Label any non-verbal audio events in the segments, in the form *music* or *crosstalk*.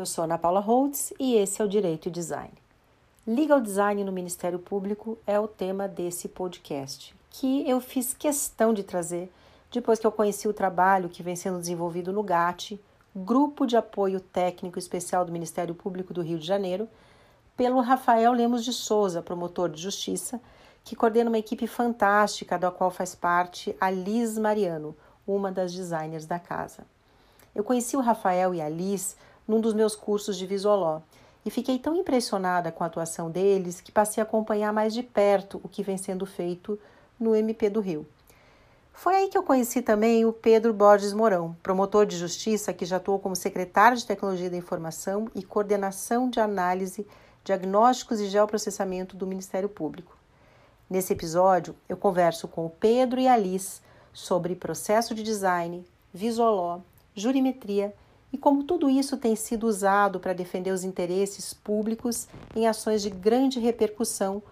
Eu sou Ana Paula Holtz e esse é o Direito e Design. Legal Design no Ministério Público é o tema desse podcast, que eu fiz questão de trazer depois que eu conheci o trabalho que vem sendo desenvolvido no GAT, Grupo de Apoio Técnico Especial do Ministério Público do Rio de Janeiro, pelo Rafael Lemos de Souza, promotor de justiça, que coordena uma equipe fantástica da qual faz parte a Liz Mariano, uma das designers da casa. Eu conheci o Rafael e a Liz num dos meus cursos de Visoló e fiquei tão impressionada com a atuação deles que passei a acompanhar mais de perto o que vem sendo feito no MP do Rio. Foi aí que eu conheci também o Pedro Borges Mourão, promotor de justiça que já atuou como secretário de Tecnologia da Informação e coordenação de análise, diagnósticos e geoprocessamento do Ministério Público. Nesse episódio, eu converso com o Pedro e a Liz sobre processo de design, visoló, jurimetria e como tudo isso tem sido usado para defender os interesses públicos em ações de grande repercussão,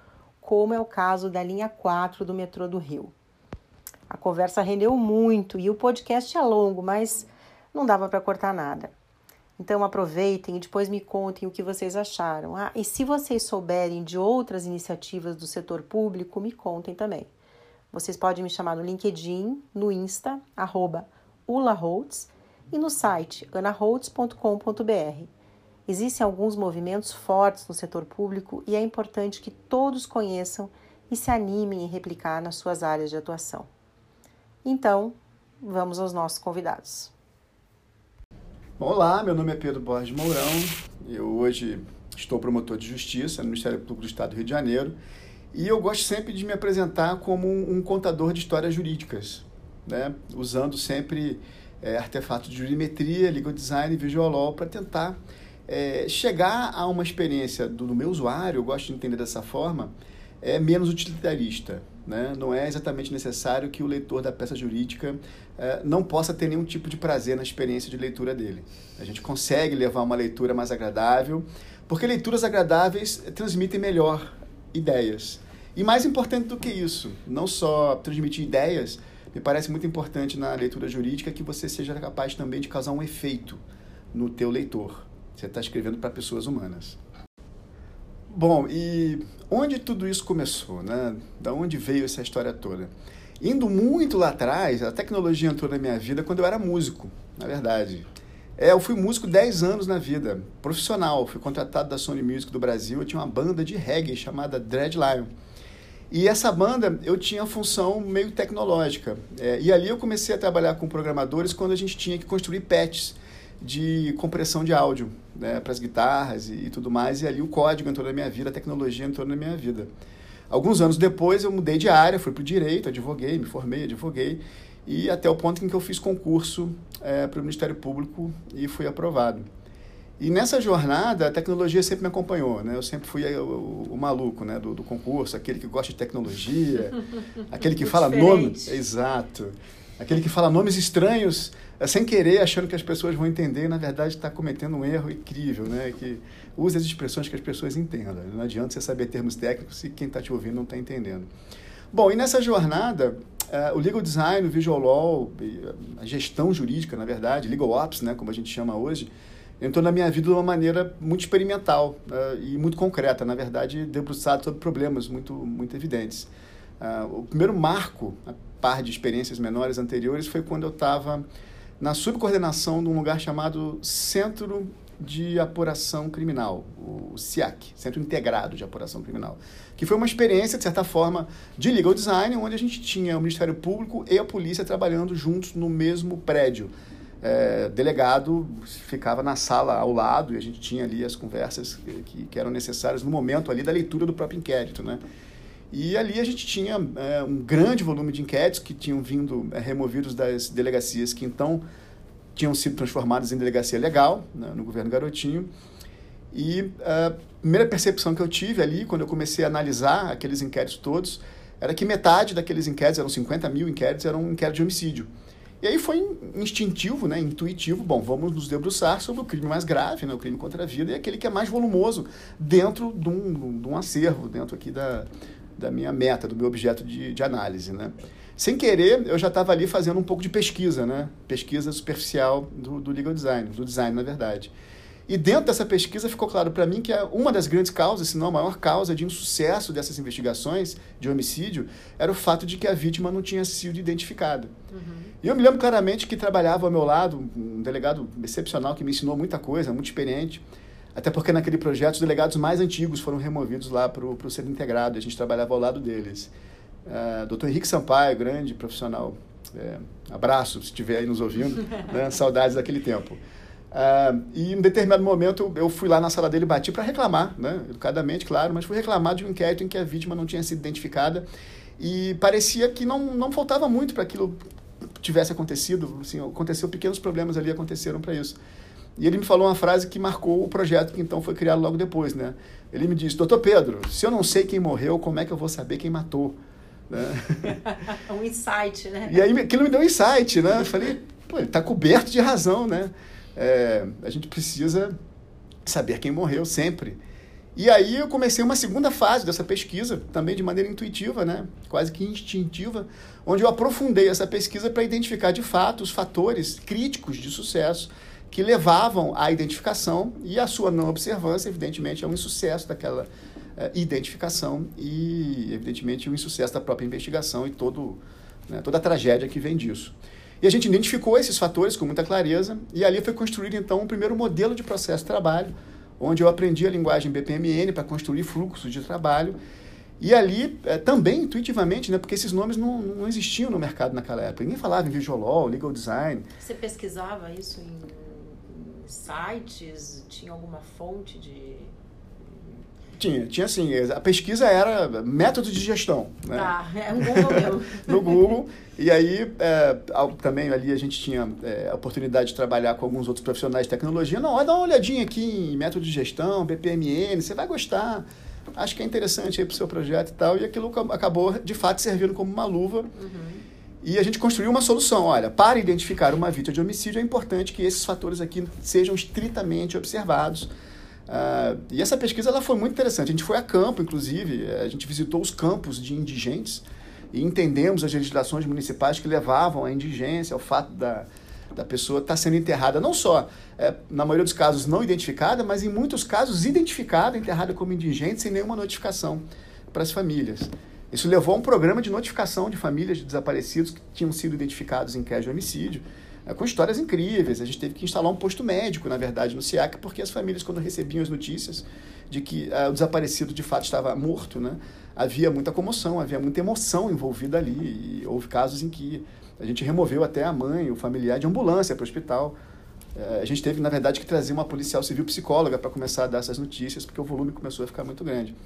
como é o caso da linha 4 do metrô do Rio. A conversa rendeu muito e o podcast é longo, mas não dava para cortar nada. Então aproveitem e depois me contem o que vocês acharam. Ah, e se vocês souberem de outras iniciativas do setor público, me contem também. Vocês podem me chamar no LinkedIn, no Insta, arroba ulaholtz, e no site anaholtz.com.br. Existem alguns movimentos fortes no setor público e é importante que todos conheçam e se animem em replicar nas suas áreas de atuação. Então, vamos aos nossos convidados. Olá, meu nome é Pedro Borges Mourão. Eu hoje estou promotor de justiça no Ministério Público do Estado do Rio de Janeiro e eu gosto sempre de me apresentar como um contador de histórias jurídicas, né? usando sempre é, artefatos de jurimetria, legal design visual law para tentar é, chegar a uma experiência do, do, meu usuário, eu gosto de entender dessa forma, é menos utilitarista. Né? Não é exatamente necessário que o leitor da peça jurídica é, não possa ter nenhum tipo de prazer na experiência de leitura dele. A gente consegue levar uma leitura mais agradável, porque leituras agradáveis transmitem melhor ideias. E mais importante do que isso, não só transmitir ideias, me parece muito importante na leitura jurídica que você seja capaz também de causar um efeito no teu leitor. Você está escrevendo para pessoas humanas. Bom, e onde tudo isso começou, né? Da onde veio essa história toda? Indo muito lá atrás, a tecnologia entrou na minha vida quando eu era músico, na verdade. É, eu fui músico 10 anos na vida, profissional. Fui contratado da Sony Music do Brasil. Eu tinha uma banda de reggae chamada Dread Lion. E essa banda eu tinha função meio tecnológica. É, e ali eu comecei a trabalhar com programadores quando a gente tinha que construir patches de compressão de áudio né, para as guitarras e, e, tudo mais. E ali o código entrou na minha vida, a tecnologia entrou na minha vida. Alguns anos depois eu mudei de área, fui para o direito, advoguei, me formei, advoguei. E até o ponto em que eu fiz concurso é, para o Ministério Público e fui aprovado. E nessa jornada, a tecnologia sempre me acompanhou, né? Eu sempre fui o, o, o maluco, né? Do, do, concurso, aquele que gosta de tecnologia, *laughs* aquele que fala nomes... Exato. Aquele que fala nomes estranhos, é, sem querer, achando que as pessoas vão entender, e na verdade está cometendo um erro incrível, né? Que usa as expressões que as pessoas entendam. Não adianta você saber termos técnicos se quem está te ouvindo não está entendendo. Bom, e nessa jornada, uh, o legal design, o visual law, a gestão jurídica, na verdade, legal ops, né, como a gente chama hoje, entrou na minha vida de uma maneira muito experimental uh, e muito concreta, na verdade, debruçado sobre problemas muito, muito evidentes. Uh, o primeiro marco, a par de experiências menores anteriores, foi quando eu estava na subcoordenação de um lugar chamado Centro de Apuração Criminal, o CIAC, Centro Integrado de Apuração Criminal, que foi uma experiência, de certa forma, de legal design, onde a gente tinha o Ministério Público e a polícia trabalhando juntos no mesmo prédio é, delegado ficava na sala ao lado e a gente tinha ali as conversas que, que eram necessárias no momento ali da leitura do próprio inquérito, né? E ali a gente tinha é, um grande volume de inquéritos que tinham vindo é, removidos das delegacias que então tinham sido transformadas em delegacia legal, né, no governo Garotinho. E é, a primeira percepção que eu tive ali, quando eu comecei a analisar aqueles inquéritos todos, era que metade daqueles inquéritos, eram 50 mil inquéritos, eram inquéritos de homicídio. E aí foi instintivo, né, intuitivo, bom, vamos nos debruçar sobre o crime mais grave, né, o crime contra a vida, e aquele que é mais volumoso dentro de um, de um acervo, dentro aqui da, da minha meta, do meu objeto de, de análise. Né. Sem querer, eu já estava ali fazendo um pouco de pesquisa, né, pesquisa superficial do, do legal design, do design, na verdade. E dentro dessa pesquisa ficou claro para mim que é uma das grandes causas, se não a maior causa de insucesso dessas investigações de homicídio, era o fato de que a vítima não tinha sido identificada. Uhum. E eu me lembro claramente que trabalhava ao meu lado um delegado excepcional que me ensinou muita coisa, muito experiente. Até porque naquele projeto os delegados mais antigos foram removidos lá para o centro integrado, a gente trabalhava ao lado deles. Uh, Dr. Henrique Sampaio, grande profissional, é, abraço se estiver aí nos ouvindo, *laughs* né? saudades daquele tempo. Uh, e em determinado momento eu fui lá na sala dele bati para reclamar, né? educadamente, claro, mas fui reclamar de um inquérito em que a vítima não tinha sido identificada e parecia que não, não faltava muito para aquilo tivesse acontecido, assim, aconteceu pequenos problemas ali aconteceram para isso. E ele me falou uma frase que marcou o projeto que então foi criado logo depois, né? Ele me disse: "Doutor Pedro, se eu não sei quem morreu, como é que eu vou saber quem matou?" Né? *laughs* um insight, né? E aí aquilo me deu um insight, né? Eu falei, pô, ele está coberto de razão, né? É, a gente precisa saber quem morreu sempre. E aí eu comecei uma segunda fase dessa pesquisa, também de maneira intuitiva, né? quase que instintiva, onde eu aprofundei essa pesquisa para identificar de fato os fatores críticos de sucesso que levavam à identificação e a sua não observância, evidentemente, é um insucesso daquela uh, identificação e, evidentemente, um insucesso da própria investigação e todo, né, toda a tragédia que vem disso. E a gente identificou esses fatores com muita clareza e ali foi construído então um primeiro modelo de processo de trabalho, onde eu aprendi a linguagem BPMN para construir fluxos de trabalho. E ali, é, também intuitivamente, né, porque esses nomes não, não existiam no mercado naquela época. Ninguém falava em visual law, legal design. Você pesquisava isso em sites? Tinha alguma fonte de tinha, tinha assim, a pesquisa era método de gestão. Né? Tá, é um Google mesmo. *laughs* no Google. E aí, é, também ali a gente tinha é, a oportunidade de trabalhar com alguns outros profissionais de tecnologia. Não, dá uma olhadinha aqui em método de gestão, BPMN, você vai gostar. Acho que é interessante aí para o seu projeto e tal. E aquilo acabou, de fato, servindo como uma luva. Uhum. E a gente construiu uma solução. Olha, para identificar uma vítima de homicídio é importante que esses fatores aqui sejam estritamente observados Uh, e essa pesquisa ela foi muito interessante. A gente foi a campo, inclusive, a gente visitou os campos de indigentes e entendemos as legislações municipais que levavam à indigência, ao fato da, da pessoa estar tá sendo enterrada, não só, é, na maioria dos casos, não identificada, mas em muitos casos identificada, enterrada como indigente, sem nenhuma notificação para as famílias. Isso levou a um programa de notificação de famílias de desaparecidos que tinham sido identificados em caso de homicídio. É, com histórias incríveis. A gente teve que instalar um posto médico, na verdade, no SIAC, porque as famílias, quando recebiam as notícias de que uh, o desaparecido de fato estava morto, né, havia muita comoção, havia muita emoção envolvida ali. E houve casos em que a gente removeu até a mãe, o familiar, de ambulância para o hospital. Uh, a gente teve, na verdade, que trazer uma policial civil psicóloga para começar a dar essas notícias, porque o volume começou a ficar muito grande.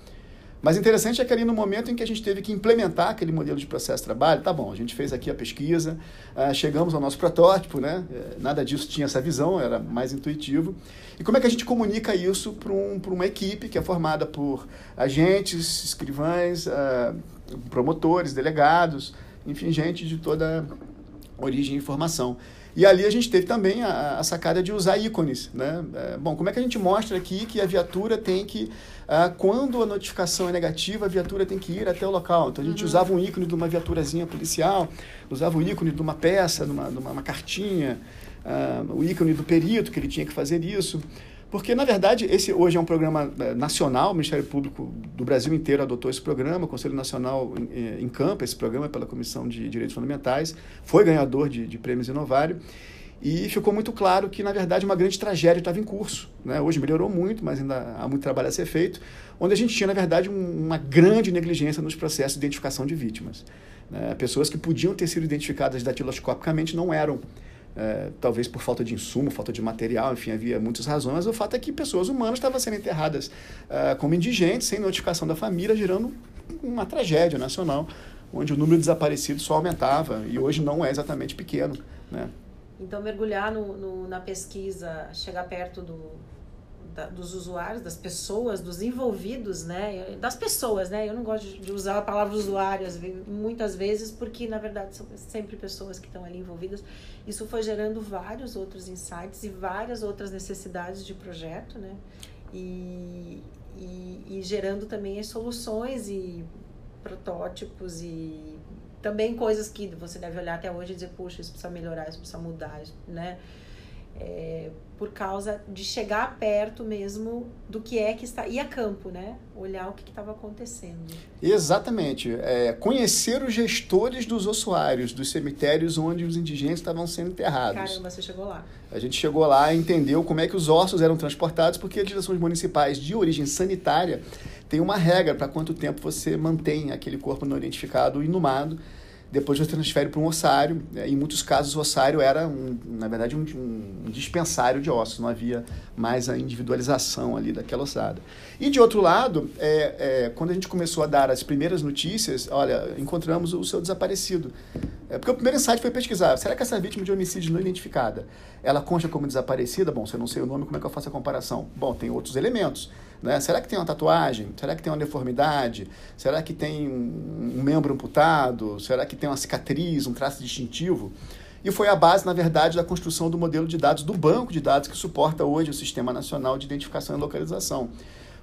Mas interessante é que ali no momento em que a gente teve que implementar aquele modelo de processo de trabalho, tá bom, a gente fez aqui a pesquisa, uh, chegamos ao nosso protótipo, né? É, nada disso tinha essa visão, era mais intuitivo. E como é que a gente comunica isso para um, uma equipe que é formada por agentes, escrivães, uh, promotores, delegados, enfim, gente de toda origem e formação. E ali a gente teve também a, a sacada de usar ícones. Né? É, bom, como é que a gente mostra aqui que a viatura tem que, ah, quando a notificação é negativa, a viatura tem que ir até o local. Então a gente uhum. usava um ícone de uma viaturazinha policial, usava o ícone de uma peça, de uma, de uma, uma cartinha, ah, o ícone do perito, que ele tinha que fazer isso. Porque, na verdade, esse hoje é um programa eh, nacional, o Ministério Público do Brasil inteiro adotou esse programa, o Conselho Nacional encampa esse programa pela Comissão de Direitos Fundamentais, foi ganhador de, de prêmios Inovário, e ficou muito claro que, na verdade, uma grande tragédia estava em curso. Né? Hoje melhorou muito, mas ainda há muito trabalho a ser feito, onde a gente tinha, na verdade, um, uma grande negligência nos processos de identificação de vítimas. Né? Pessoas que podiam ter sido identificadas datiloscopicamente não eram é, talvez por falta de insumo, falta de material, enfim, havia muitas razões, mas o fato é que pessoas humanas estavam sendo enterradas é, como indigentes, sem notificação da família, gerando uma tragédia nacional, onde o número de desaparecidos só aumentava e hoje não é exatamente pequeno. Né? Então, mergulhar no, no na pesquisa, chegar perto do, da, dos usuários, das pessoas, dos envolvidos, né? Das pessoas, né? Eu não gosto de usar a palavra usuários muitas vezes, porque na verdade são sempre pessoas que estão ali envolvidas. Isso foi gerando vários outros insights e várias outras necessidades de projeto, né? E, e, e gerando também as soluções e protótipos e também coisas que você deve olhar até hoje e dizer, puxa, isso precisa melhorar, isso precisa mudar, né? é, por causa de chegar perto mesmo do que é que está. ir a campo, né? Olhar o que estava acontecendo. Exatamente. É, conhecer os gestores dos ossuários, dos cemitérios onde os indigentes estavam sendo enterrados. Caramba, você chegou lá. A gente chegou lá e entendeu como é que os ossos eram transportados, porque as direções municipais de origem sanitária têm uma regra para quanto tempo você mantém aquele corpo não identificado inumado depois você transfere para um ossário. Né? Em muitos casos, o ossário era, um, na verdade, um, um, dispensário de ossos, não havia mais a individualização ali daquela ossada. E, de outro lado, é, é, quando a gente começou a dar as primeiras notícias, olha, encontramos o seu desaparecido. É, porque o primeiro insight foi pesquisar, será que essa vítima de homicídio não identificada, ela consta como desaparecida? Bom, se eu não sei o nome, como é que eu faço a comparação? Bom, tem outros elementos. Né? Será que tem uma tatuagem? Será que tem uma deformidade? Será que tem um membro amputado? Será que tem uma cicatriz, um traço distintivo? E foi a base, na verdade, da construção do modelo de dados do banco de dados que suporta hoje o Sistema Nacional de Identificação e Localização.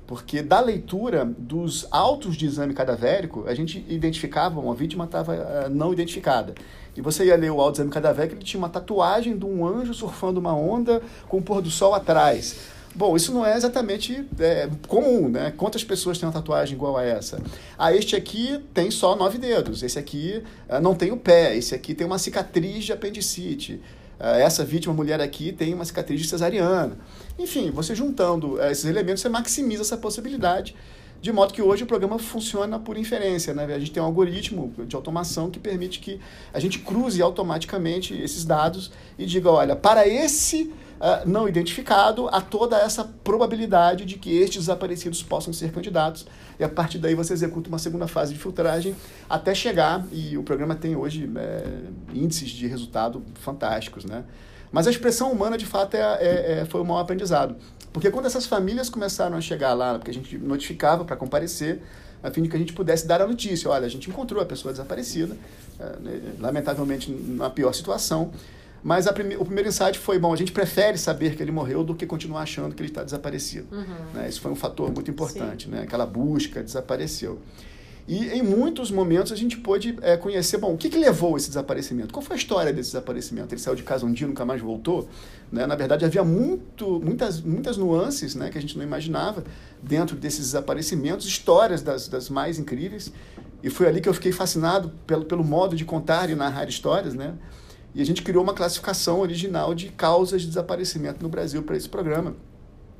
Porque da leitura dos autos de exame cadavérico, a gente identificava, uma vítima estava uh, não identificada. E você ia ler o auto de exame cadavérico, ele tinha uma tatuagem de um anjo surfando uma onda com o pôr do sol atrás. Bom, isso não é exatamente é, comum, né? Quantas pessoas têm uma tatuagem igual a essa? Ah, este aqui tem só nove dedos, esse aqui ah, não tem o pé, esse aqui tem uma cicatriz de apendicite, ah, essa vítima, mulher aqui, tem uma cicatriz de cesariana. Enfim, você juntando ah, esses elementos, você maximiza essa possibilidade de modo que hoje o programa funciona por inferência. Né? A gente tem um algoritmo de automação que permite que a gente cruze automaticamente esses dados e diga, olha, para esse uh, não identificado, há toda essa probabilidade de que estes desaparecidos possam ser candidatos. E a partir daí você executa uma segunda fase de filtragem até chegar, e o programa tem hoje é, índices de resultado fantásticos. Né? Mas a expressão humana, de fato, é, é, é, foi um mau aprendizado. Porque quando essas famílias começaram a chegar lá, porque a gente notificava para comparecer, a fim de que a gente pudesse dar a notícia, olha, a gente encontrou a pessoa desaparecida, né, lamentavelmente na pior situação, mas prime o primeiro insight foi, bom, a gente prefere saber que ele morreu do que continuar achando que ele está desaparecido. Uhum. Né? Isso foi um fator muito importante, né? Aquela busca desapareceu. E em muitos momentos a gente pôde é, conhecer, bom, o que, que levou esse desaparecimento? Qual foi a história desse desaparecimento? Ele saiu de casa um dia e nunca mais voltou? Né? Na verdade, havia muito, muitas, muitas nuances né, que a gente não imaginava dentro desses desaparecimentos, histórias das, das mais incríveis. E foi ali que eu fiquei fascinado pelo, pelo modo de contar e narrar histórias, né? E a gente criou uma classificação original de causas de desaparecimento no Brasil para esse programa.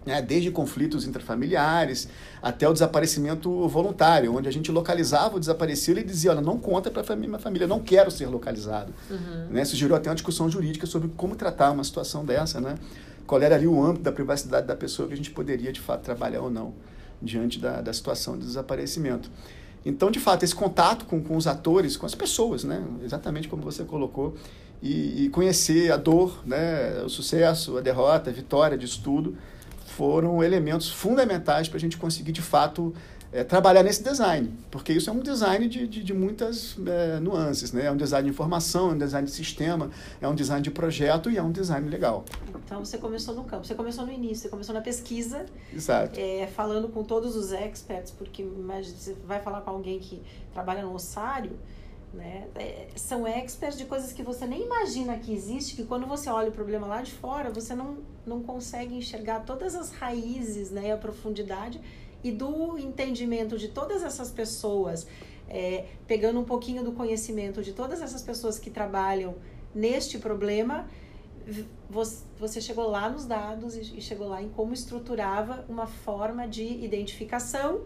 Né? Desde conflitos intrafamiliares até o desaparecimento voluntário, onde a gente localizava o desaparecido e dizia: olha, não conta para a minha família, não quero ser localizado. Uhum. Né? Isso gerou até uma discussão jurídica sobre como tratar uma situação dessa, né? qual era ali o âmbito da privacidade da pessoa que a gente poderia de fato trabalhar ou não diante da, da situação de desaparecimento. Então, de fato, esse contato com, com os atores, com as pessoas, né? exatamente como você colocou, e, e, conhecer a dor, né, o sucesso, a derrota, a vitória disso tudo, foram elementos fundamentais para a gente conseguir, de fato, é, trabalhar nesse design, porque isso é um design de, de, de muitas é, nuances, né? É um design de informação, é um design de sistema, é um design de projeto e é um design legal. Então você começou no campo, você começou no início, você começou na pesquisa, Exato. É, falando com todos os experts, porque imagina, você vai falar com alguém que trabalha no ossário, né? É, são experts de coisas que você nem imagina que existe, que quando você olha o problema lá de fora, você não, não consegue enxergar todas as raízes né, a profundidade e do entendimento de todas essas pessoas, é, pegando um pouquinho do conhecimento de todas essas pessoas que trabalham neste problema, você chegou lá nos dados e chegou lá em como estruturava uma forma de identificação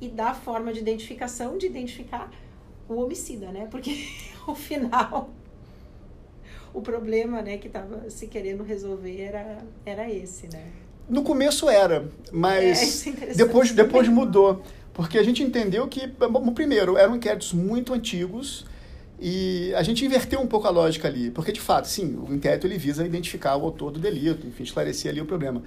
e da forma de identificação de identificar o homicida, né? Porque *laughs* o final, o problema, né, que estava se querendo resolver era, era esse, né? No começo era, mas é, depois, depois mudou. Porque a gente entendeu que, bom, primeiro, eram inquéritos muito antigos e a gente inverteu um pouco a lógica ali. Porque, de fato, sim, o inquérito ele visa identificar o autor do delito, enfim, esclarecer ali o problema.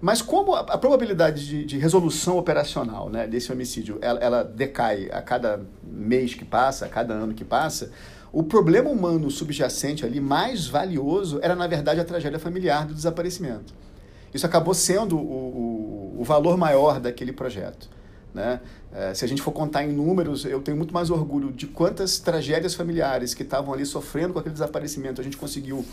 Mas como a, a probabilidade de, de, resolução operacional né, desse homicídio ela, ela, decai a cada mês que passa, a cada ano que passa, o problema humano subjacente ali mais valioso era, na verdade, a tragédia familiar do desaparecimento. Isso acabou sendo o, o, o valor maior daquele projeto. Né? É, se a gente for contar em números, eu tenho muito mais orgulho de quantas tragédias familiares que estavam ali sofrendo com aquele desaparecimento a gente conseguiu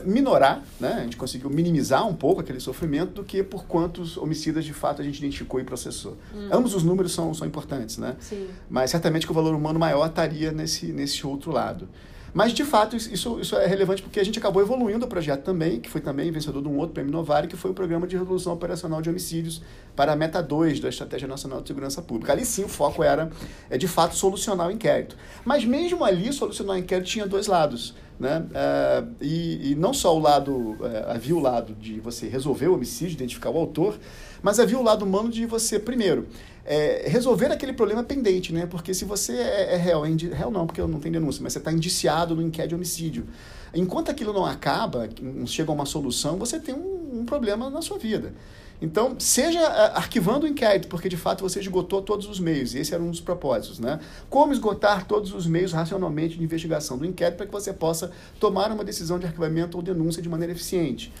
minorar, né? a gente conseguiu minimizar um pouco aquele sofrimento do que por quantos homicidas de fato a gente identificou e processou. Hum. Ambos os números são, são importantes, né? Sim. Mas certamente que o valor humano maior estaria nesse, nesse outro lado. Mas, de fato, isso, isso é relevante porque a gente acabou evoluindo o projeto também, que foi também vencedor de um outro prêmio Novari, que foi o Programa de Resolução Operacional de Homicídios para a Meta 2 da Estratégia Nacional de Segurança Pública. Ali sim o foco era, é, de fato, solucionar o inquérito. Mas mesmo ali, solucionar o inquérito tinha dois lados. Né? É, e, e, não só o lado, é, havia o lado de você resolver o homicídio, identificar o autor, mas havia o lado humano de você, primeiro, é, resolver aquele problema pendente, né? Porque se você é, é réu, é indi... réu não, porque eu não tenho denúncia, mas você está indiciado no inquérito de homicídio. Enquanto aquilo não acaba, não chega a uma solução, você tem um, um problema na sua vida. Então, seja é, arquivando o inquérito, porque de fato você esgotou todos os meios, e esse era um dos propósitos, né? Como esgotar todos os meios racionalmente de investigação do inquérito para que você possa tomar uma decisão de arquivamento ou denúncia de maneira eficiente.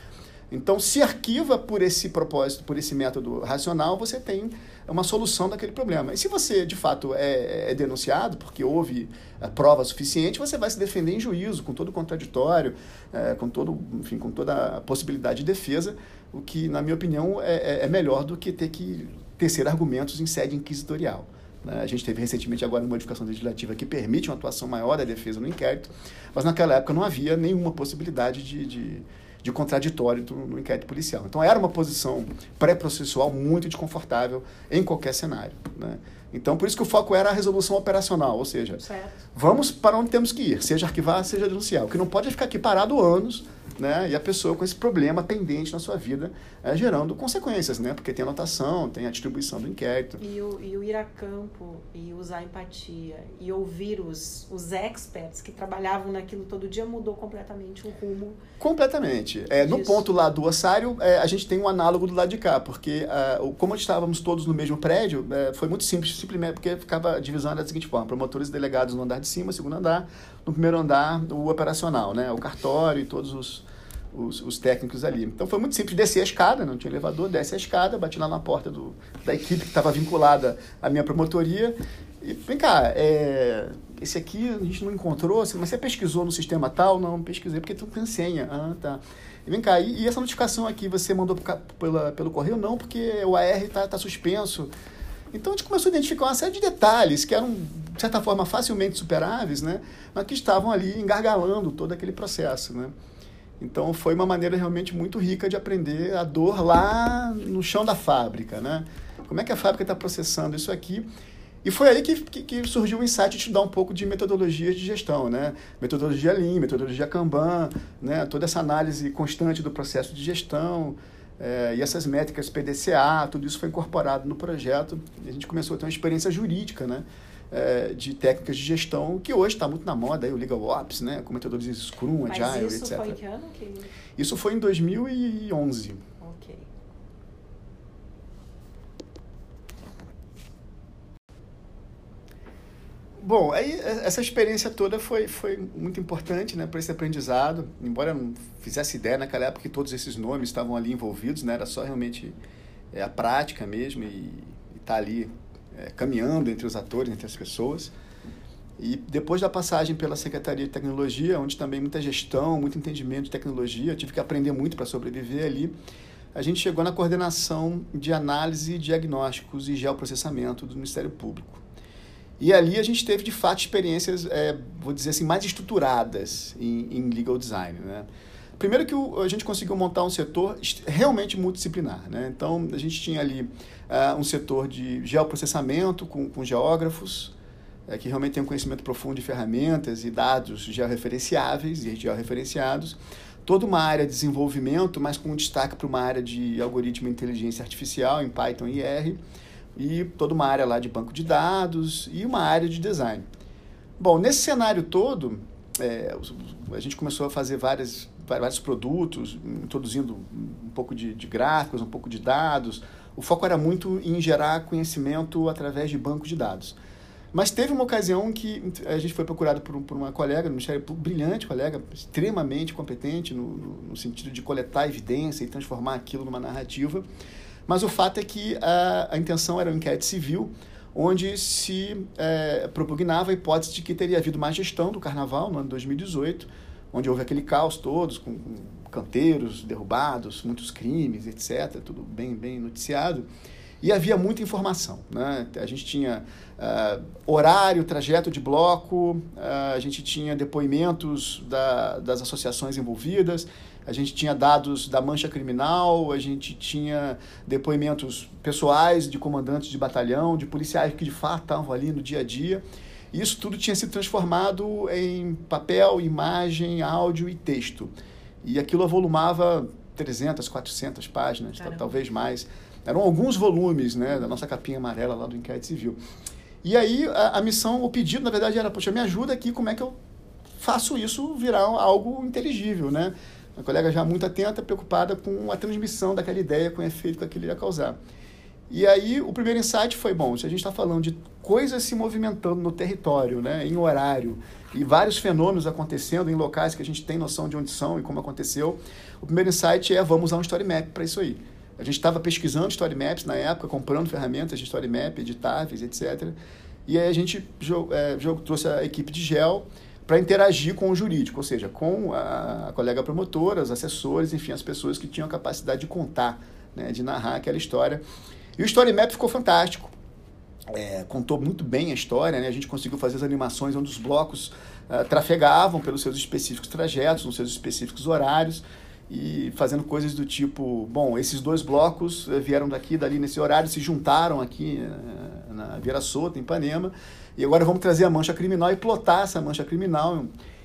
Então, se arquiva por esse propósito, por esse método racional, você tem uma solução daquele problema. E se você, de fato, é, é denunciado, porque houve a prova suficiente, você vai se defender em juízo, com todo o contraditório, é, com, todo, enfim, com toda a possibilidade de defesa, o que, na minha opinião, é, é, é melhor do que ter que tecer argumentos em sede inquisitorial. Né? A gente teve recentemente agora uma modificação legislativa que permite uma atuação maior da defesa no inquérito, mas naquela época não havia nenhuma possibilidade de, de de contraditório no, inquérito policial. Então era uma posição pré-processual muito desconfortável em qualquer cenário. Né? Então, por isso que o foco era a resolução operacional, ou seja, certo. vamos para onde temos que ir, seja arquivar, seja denunciar. O que não pode é ficar aqui parado anos né? E a pessoa com esse problema pendente na sua vida, é, gerando consequências, né? Porque tem anotação, tem a distribuição do inquérito. E o, e o ir a campo e usar empatia e ouvir os, os experts que trabalhavam naquilo todo dia mudou completamente o rumo. Completamente. É, no ponto lá do ossário, é, a gente tem um análogo do lado de cá, porque uh, como estávamos todos no mesmo prédio, é, foi muito simples, simplesmente porque ficava divisão da seguinte forma: promotores e delegados no andar de cima, segundo andar, no primeiro andar, o operacional, né? O cartório e todos os, os, os, técnicos ali. Então foi muito simples descer a escada, não tinha elevador, desce a escada, bati lá na porta do, da equipe que estava vinculada à minha promotoria. E vem cá, é, esse aqui a gente não encontrou, assim, mas você pesquisou no sistema tal? Não, pesquisei porque tu tem senha. Ah, tá. E vem cá, e, e essa notificação aqui você mandou pela, pelo correio? Não, porque o AR está tá suspenso. Então a gente começou a identificar uma série de detalhes que eram, de certa forma, facilmente superáveis, né? mas que estavam ali engargalando todo aquele processo. Né? Então foi uma maneira realmente muito rica de aprender a dor lá no chão da fábrica. Né? Como é que a fábrica está processando isso aqui? E foi aí que, que, que, surgiu o insight de estudar um pouco de metodologias de gestão, né? Metodologia Lean, metodologia Kanban, né? toda essa análise constante do processo de gestão, é, e essas métricas PDCA, tudo isso foi incorporado no projeto e a gente começou a ter uma experiência jurídica, né? É, de técnicas de gestão que hoje está muito na moda, aí, o Legal Ops, né? com metodologias Scrum, Mas Agile, isso etc. Foi em que ano que... Isso foi em 2011. Bom, aí é, essa experiência toda foi, foi muito importante né, para esse aprendizado. Embora eu não fizesse ideia naquela época que todos esses nomes estavam ali envolvidos, né, era só realmente é, a prática mesmo e estar tá ali é, caminhando entre os atores, entre as pessoas. E depois da passagem pela Secretaria de Tecnologia, onde também muita gestão, muito entendimento de tecnologia, eu tive que aprender muito para sobreviver ali, a gente chegou na coordenação de análise, diagnósticos e geoprocessamento do Ministério Público. E ali a gente teve, de fato, experiências, é, vou dizer assim, mais estruturadas em, em legal design. Né? Primeiro que o, a gente conseguiu montar um setor realmente multidisciplinar. Né? Então, a gente tinha ali uh, um setor de geoprocessamento com, com geógrafos, é, que realmente tem um conhecimento profundo de ferramentas e dados georreferenciáveis e georreferenciados. Toda uma área de desenvolvimento, mas com destaque para uma área de algoritmo e inteligência artificial em Python e R e toda uma área lá de banco de dados e uma área de design. Bom, nesse cenário todo, é, a gente começou a fazer várias, vários produtos, introduzindo um pouco de, de, gráficos, um pouco de dados. O foco era muito em gerar conhecimento através de banco de dados. Mas teve uma ocasião que a gente foi procurado por, por uma colega no Ministério brilhante colega, extremamente competente no, no, no sentido de coletar evidência e transformar aquilo numa narrativa. Mas o fato é que a, a intenção era um inquérito civil, onde se é, propugnava a hipótese de que teria havido má gestão do carnaval no ano 2018, onde houve aquele caos todos, com, com canteiros derrubados, muitos crimes, etc., tudo bem, bem noticiado. E havia muita informação. Né? A gente tinha uh, horário, trajeto de bloco, uh, a gente tinha depoimentos da, das associações envolvidas, a gente tinha dados da mancha criminal, a gente tinha depoimentos pessoais de comandantes de batalhão, de policiais que de fato estavam ali no dia a dia. Isso tudo tinha sido transformado em papel, imagem, áudio e texto. E aquilo avolumava 300, 400 páginas, Caramba. talvez mais. Eram alguns volumes né, da nossa capinha amarela lá do Inquérito Civil. E aí a, a missão, o pedido, na verdade, era, poxa, me ajuda aqui, como é que eu faço isso virar algo inteligível, né? A colega já muito atenta, preocupada com a transmissão daquela ideia, com o efeito que aquilo ia causar. E aí o primeiro insight foi, bom, se a gente está falando de coisas se movimentando no território, né, em horário, e vários fenômenos acontecendo em locais que a gente tem noção de onde são e como aconteceu, o primeiro insight é vamos usar um story map para isso aí. A gente estava pesquisando story maps na época, comprando ferramentas de story map, editáveis, etc. E aí a gente é, trouxe a equipe de GEL para interagir com o jurídico, ou seja, com a, colega promotora, os assessores, enfim, as pessoas que tinham a capacidade de contar, né, de narrar aquela história. E o Story Map ficou fantástico. É, contou muito bem a história, né? a gente conseguiu fazer as animações onde os blocos uh, trafegavam pelos seus específicos trajetos, nos seus específicos horários, e fazendo coisas do tipo, bom, esses dois blocos eh, vieram daqui, dali nesse horário, se juntaram aqui uh, na Vieira Solta, em Ipanema, e agora vamos trazer a mancha criminal e plotar essa mancha criminal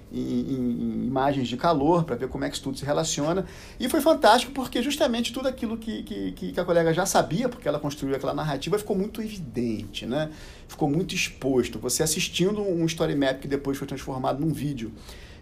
em, em, em imagens de calor para ver como é que isso tudo se relaciona. E foi fantástico porque justamente tudo aquilo que, que, que a colega já sabia, porque ela construiu aquela narrativa, ficou muito evidente, né? ficou muito exposto. Você assistindo um story map que depois foi transformado num vídeo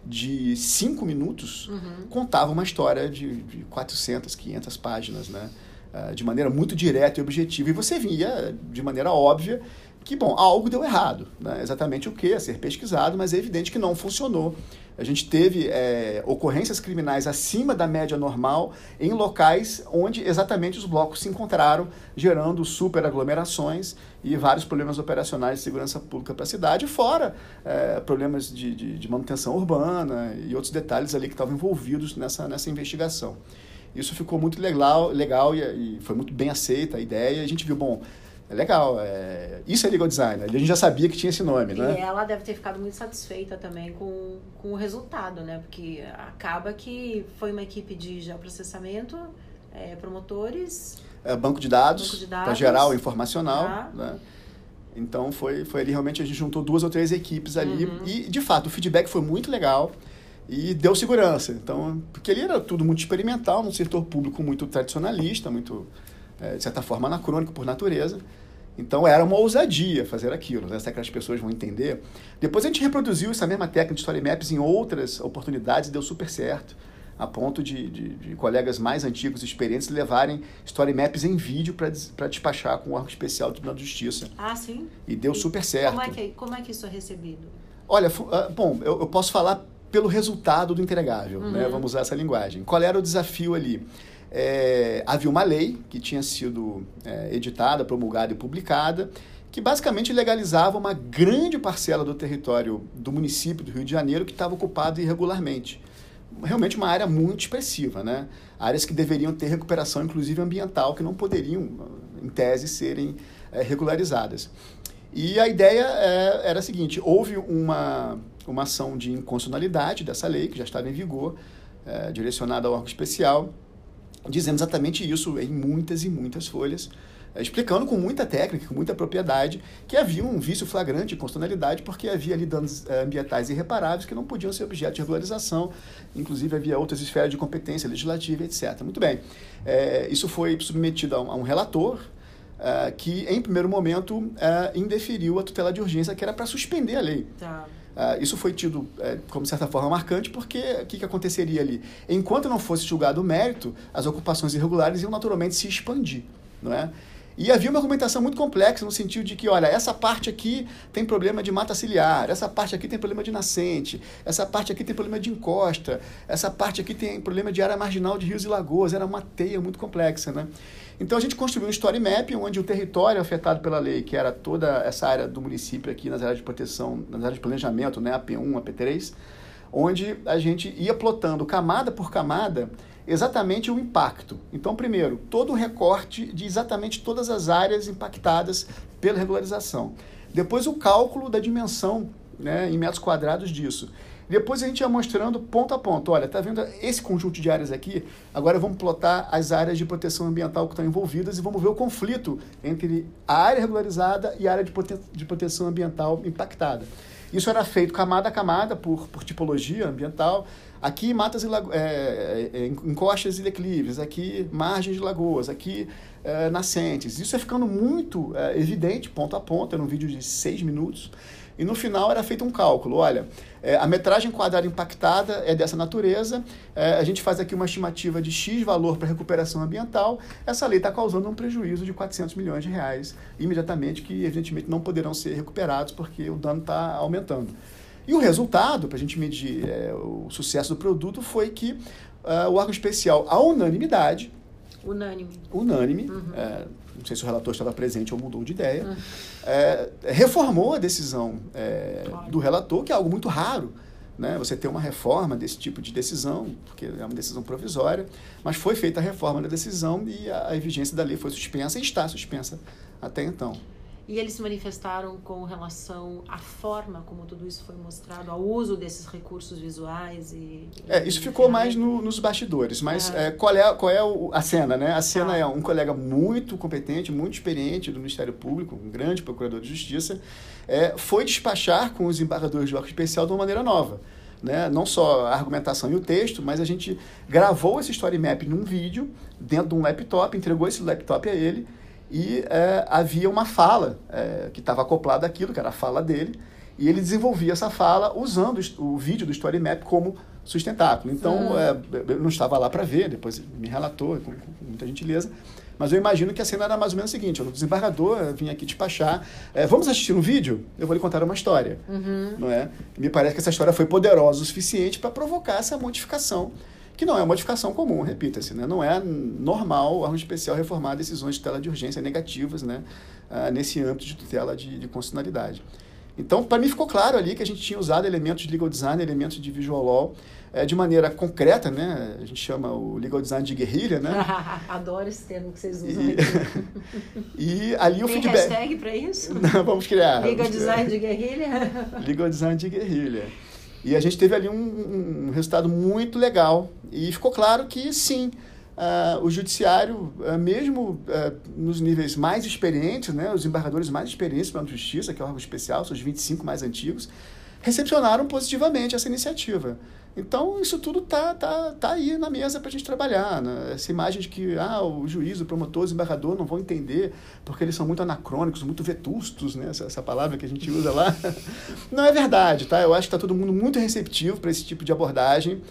de cinco minutos, uhum. contava uma história de, de 400, 500 páginas, né? Uh, de maneira muito direta e objetiva. E você via, de maneira óbvia, que, bom, algo deu errado. Né? Exatamente o que a ser pesquisado, mas é evidente que não funcionou. A gente teve é, ocorrências criminais acima da média normal em locais onde exatamente os blocos se encontraram, gerando superaglomerações e vários problemas operacionais de segurança pública para a cidade, fora é, problemas de, de, de, manutenção urbana e outros detalhes ali que estavam envolvidos nessa, nessa investigação. Isso ficou muito legal, legal e, e foi muito bem aceita a ideia. A gente viu, bom, é legal. É... Isso é legal design. A gente já sabia que tinha esse nome, né? E ela deve ter ficado muito satisfeita também com, com o resultado, né? Porque acaba que foi uma equipe de geoprocessamento, é, promotores... É, banco de dados, dados para geral informacional, tá. né? Então foi, foi ali realmente a gente juntou duas ou três equipes ali uhum. e de fato o feedback foi muito legal e deu segurança. Então, porque ali era tudo muito experimental, num setor público muito tradicionalista, muito de certa forma, anacrônico por natureza. Então era uma ousadia fazer aquilo, né? Será que as pessoas vão entender? Depois a gente reproduziu essa mesma técnica de story maps em outras oportunidades e deu super certo, a ponto de, de, de colegas mais antigos e experientes levarem story maps em vídeo para despachar com o órgão especial do Tribunal de Justiça. Ah, sim? E deu super certo. Como é, que, como é que isso é recebido? Olha, ah, bom, eu, eu posso falar pelo resultado do entregável, uhum. né? Vamos usar essa linguagem. Qual era o desafio ali? É, havia uma lei que tinha sido é, editada, promulgada e publicada, que basicamente legalizava uma grande parcela do território do município do Rio de Janeiro que estava ocupado irregularmente. Realmente uma área muito expressiva, né? Áreas que deveriam ter recuperação, inclusive ambiental, que não poderiam, em tese, serem é, regularizadas. E a ideia é, era a seguinte: houve uma, uma ação de inconstitucionalidade dessa lei, que já estava em vigor, é, direcionada ao órgão especial, dizendo exatamente isso em muitas e muitas folhas, eh, explicando com muita técnica, com muita propriedade, que havia um vício flagrante de constitucionalidade, porque havia ali danos eh, ambientais irreparáveis que não podiam ser objeto de regularização, inclusive havia outras esferas de competência legislativa, etc. Muito bem, é, isso foi submetido a um, a um relator, uh, que, em primeiro momento, uh, indeferiu a tutela de urgência, que era para suspender a lei. Tá. Uh, isso foi tido uh, como, certa forma, marcante, porque o que, que aconteceria ali? Enquanto não fosse julgado o mérito, as ocupações irregulares iam naturalmente se expandir. Não é? E havia uma argumentação muito complexa no sentido de que, olha, essa parte aqui tem problema de mata ciliar, essa parte aqui tem problema de nascente, essa parte aqui tem problema de encosta, essa parte aqui tem problema de área marginal de rios e lagoas. Era uma teia muito complexa, né? Então a gente construiu um story map onde o território afetado pela lei, que era toda essa área do município aqui nas áreas de proteção, nas áreas de planejamento, né, AP1, AP3, onde a gente ia plotando camada por camada exatamente o impacto. Então, primeiro, todo o recorte de exatamente todas as áreas impactadas pela regularização. Depois, o cálculo da dimensão né, em metros quadrados disso. Depois a gente ia mostrando ponto a ponto. Olha, tá vendo esse conjunto de áreas aqui? Agora vamos plotar as áreas de proteção ambiental que estão envolvidas e vamos ver o conflito entre a área regularizada e a área de, prote de proteção ambiental impactada. Isso era feito camada a camada por, por tipologia ambiental. Aqui matas e lago... é, é, encostas e declives, aqui margens de lagoas, aqui é, nascentes. Isso é ficando muito é, evidente, ponto a ponto, era um vídeo de seis minutos. E no final era feito um cálculo. Olha, é, a metragem quadrada impactada é dessa natureza, é, a gente faz aqui uma estimativa de X valor para recuperação ambiental, essa lei está causando um prejuízo de 400 milhões de reais imediatamente, que evidentemente não poderão ser recuperados porque o dano está aumentando. E o resultado, para a gente medir é, o sucesso do produto, foi que uh, o órgão especial, à unanimidade, Unânime. Unânime. Uhum. É, não sei se o relator estava presente ou mudou de ideia. Uhum. É, reformou a decisão é, do relator, que é algo muito raro. Né? Você ter uma reforma desse tipo de decisão, porque é uma decisão provisória, mas foi feita a reforma da decisão e a, a vigência da lei foi suspensa e está suspensa até então. E eles se manifestaram com relação à forma como tudo isso foi mostrado, ao uso desses recursos visuais e... É, isso ficou mais no, nos bastidores, mas é. É, qual é, qual é a cena, né? A cena ah. é um colega muito competente, muito experiente do Ministério Público, um grande procurador de justiça, é, foi despachar com os embargadores de órgão especial de uma maneira nova. Né? Não só a argumentação e o texto, mas a gente gravou esse story map num vídeo, dentro de um laptop, entregou esse laptop a ele, e é, havia uma fala é, que estava acoplada àquilo, que era a fala dele, e ele desenvolvia essa fala usando o vídeo do Story Map como sustentáculo. Então, é, eu não estava lá para ver, depois me relatou com, com, muita gentileza, mas eu imagino que a cena era mais ou menos a seguinte: o desembargador vinha aqui despachar, é, vamos assistir um vídeo? Eu vou lhe contar uma história. Uhum. Não é? Me parece que essa história foi poderosa o suficiente para provocar essa modificação que não é uma modificação comum, repita-se, né? não é normal o órgão especial reformar decisões de tutela de urgência negativas né? Ah, nesse âmbito de tutela de, de constitucionalidade. Então, para mim ficou claro ali que a gente tinha usado elementos de legal design, elementos de visual law, é, de maneira concreta, né? A gente chama o legal design de guerrilha, né? *laughs* Adoro esse termo que vocês usam e, aqui. *laughs* e ali o Tem feedback... hashtag para isso? *laughs* Não, vamos criar. Legal vamos design criar. de guerrilha? legal design de guerrilha. E a gente teve ali um, um resultado muito legal. E ficou claro que, sim, uh, o judiciário, uh, mesmo uh, nos níveis mais experientes, né, os embargadores mais experientes pela justiça, que é o órgão especial, são os 25 mais antigos, recepcionaram positivamente essa iniciativa. Então, isso tudo tá, tá, tá aí na mesa para a gente trabalhar. Né? Essa imagem de que ah, o juiz, o promotor, o embargador não vão entender porque eles são muito anacrônicos, muito vetustos, né? essa, essa palavra que a gente usa lá. *laughs* Não é verdade, tá? Eu acho que está todo mundo muito receptivo para esse tipo de abordagem.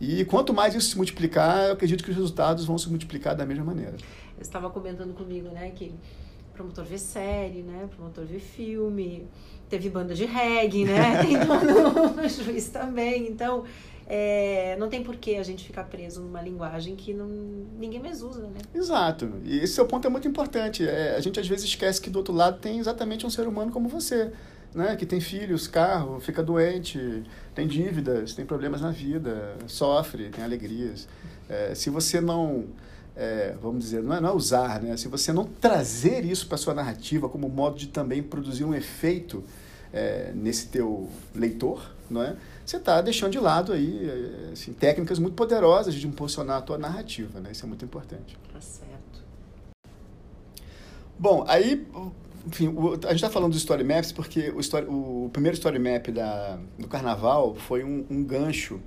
E quanto mais isso se multiplicar, eu acredito que os resultados vão se multiplicar da mesma maneira. Você estava comentando comigo, né, que promotor vê série, né, promotor vê filme, teve banda de reggae, né, *laughs* tem dono, juiz também, então é, não tem por que a gente ficar preso numa linguagem que não, ninguém mais usa, né? Exato. E esse seu ponto é muito importante. É, a gente às vezes esquece que do outro lado tem exatamente um ser humano como você, né? Que tem filhos, carro, fica doente, tem dívidas, tem problemas na vida, sofre, tem alegrias. É, se você não é, vamos dizer, não é, não é, usar, né? Se você não trazer isso para sua narrativa como modo de também produzir um efeito é, nesse teu leitor, não é? Você está deixando de lado aí, eh, assim, técnicas muito poderosas de impulsionar a tua narrativa, né? Isso é muito importante. Tá certo. Bom, aí, enfim, o, a gente está falando dos story maps porque o, story, o primeiro story map da, do Carnaval foi um, um gancho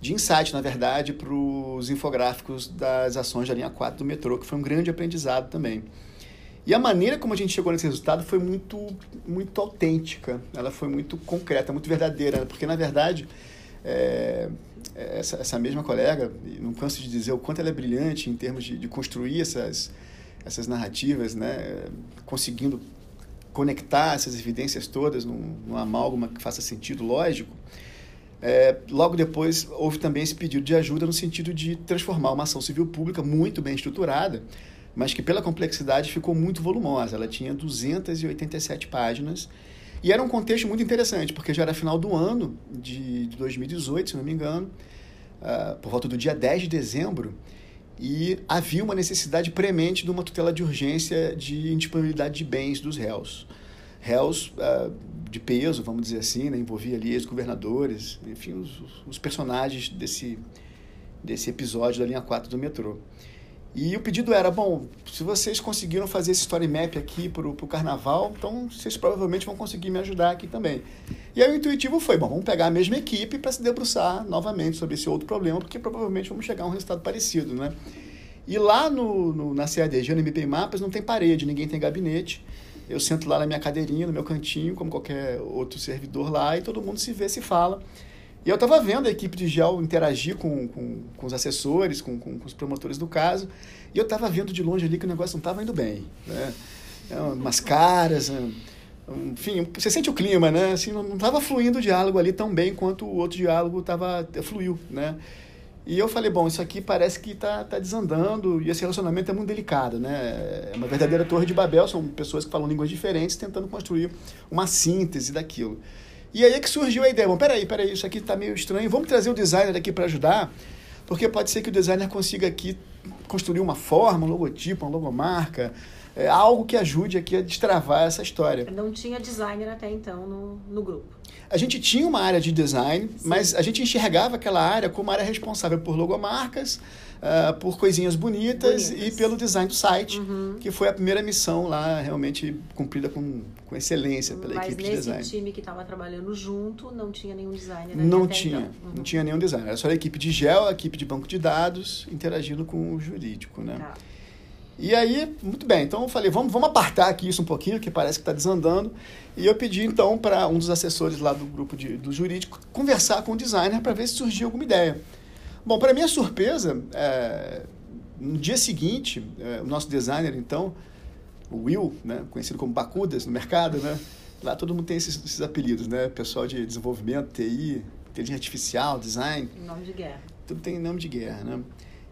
de insight, na verdade, para os infográficos das ações da linha 4 do metrô, que foi um grande aprendizado também. E a maneira como a gente chegou nesse resultado foi muito, muito autêntica, ela foi muito concreta, muito verdadeira, porque na verdade é, essa, essa mesma colega, não canso de dizer o quanto ela é brilhante em termos de, de construir essas, essas narrativas, né, conseguindo conectar essas evidências todas num, num amálgama que faça sentido lógico. É, logo depois houve também esse pedido de ajuda no sentido de transformar uma ação civil pública muito bem estruturada mas que pela complexidade ficou muito volumosa. Ela tinha 287 páginas E era um contexto muito interessante, porque já era final do ano de 2018, se não me engano, uh, por volta do dia 10 de dezembro, e havia uma necessidade premente de uma tutela de urgência de indisponibilidade de bens dos réus. Réus uh, de peso, vamos dizer assim, né? envolvia ali ex-governadores, enfim, os, os personagens desse, desse episódio da linha 4 do metrô. E o pedido era, bom, se vocês conseguiram fazer esse story map aqui para o carnaval, então vocês provavelmente vão conseguir me ajudar aqui também. E aí o intuitivo foi, bom, vamos pegar a mesma equipe para se debruçar novamente sobre esse outro problema, porque provavelmente vamos chegar a um resultado parecido, né? E lá no, no, na CADG, no MP Mapas, não tem parede, ninguém tem gabinete. Eu sento lá na minha cadeirinha, no meu cantinho, como qualquer outro servidor lá, e todo mundo se vê, se fala. E eu estava vendo a equipe de GEL interagir com, com, com os assessores, com, com, com, os promotores do caso, e eu estava vendo de longe ali que o negócio não estava indo bem. Né? É, umas caras, é, enfim, você sente o clima, né? Assim, não estava fluindo o diálogo ali tão bem quanto o outro diálogo tava, fluiu, né? E eu falei, bom, isso aqui parece que está tá desandando e esse relacionamento é muito delicado, né? É uma verdadeira torre de Babel, são pessoas que falam línguas diferentes tentando construir uma síntese daquilo. E aí é que surgiu a ideia, bom, peraí, peraí, isso aqui está meio estranho, vamos trazer o designer aqui para ajudar, porque pode ser que o designer consiga aqui construir uma forma, um logotipo, uma logomarca, é, algo que ajude aqui a destravar essa história. Não tinha designer até então no, no grupo. A gente tinha uma área de design, Sim. mas a gente enxergava aquela área como área responsável por logomarcas, uh, por coisinhas bonitas, bonitas, e pelo design do site, uhum. que foi a primeira missão lá realmente cumprida com, com excelência pela mas equipe de design. Mas nesse time que estava trabalhando junto, não tinha nenhum designer? Não tinha, então. uhum. não tinha nenhum designer. Era só a equipe de gel, a equipe de banco de dados, interagindo com o jurídico, né? Tá. E aí, muito bem, então eu falei, vamos, vamos apartar aqui isso um pouquinho, que parece que está desandando. E eu pedi então para um dos assessores lá do grupo de, do jurídico conversar com o designer para ver se surgia alguma ideia. Bom, para minha surpresa, é, no dia seguinte, é, o nosso designer, então, o Will, né, conhecido como Bacudas no mercado, né, lá todo mundo tem esses, esses apelidos, né, pessoal de desenvolvimento, TI, inteligência artificial, design. Nome de guerra. Tudo tem nome de guerra, né?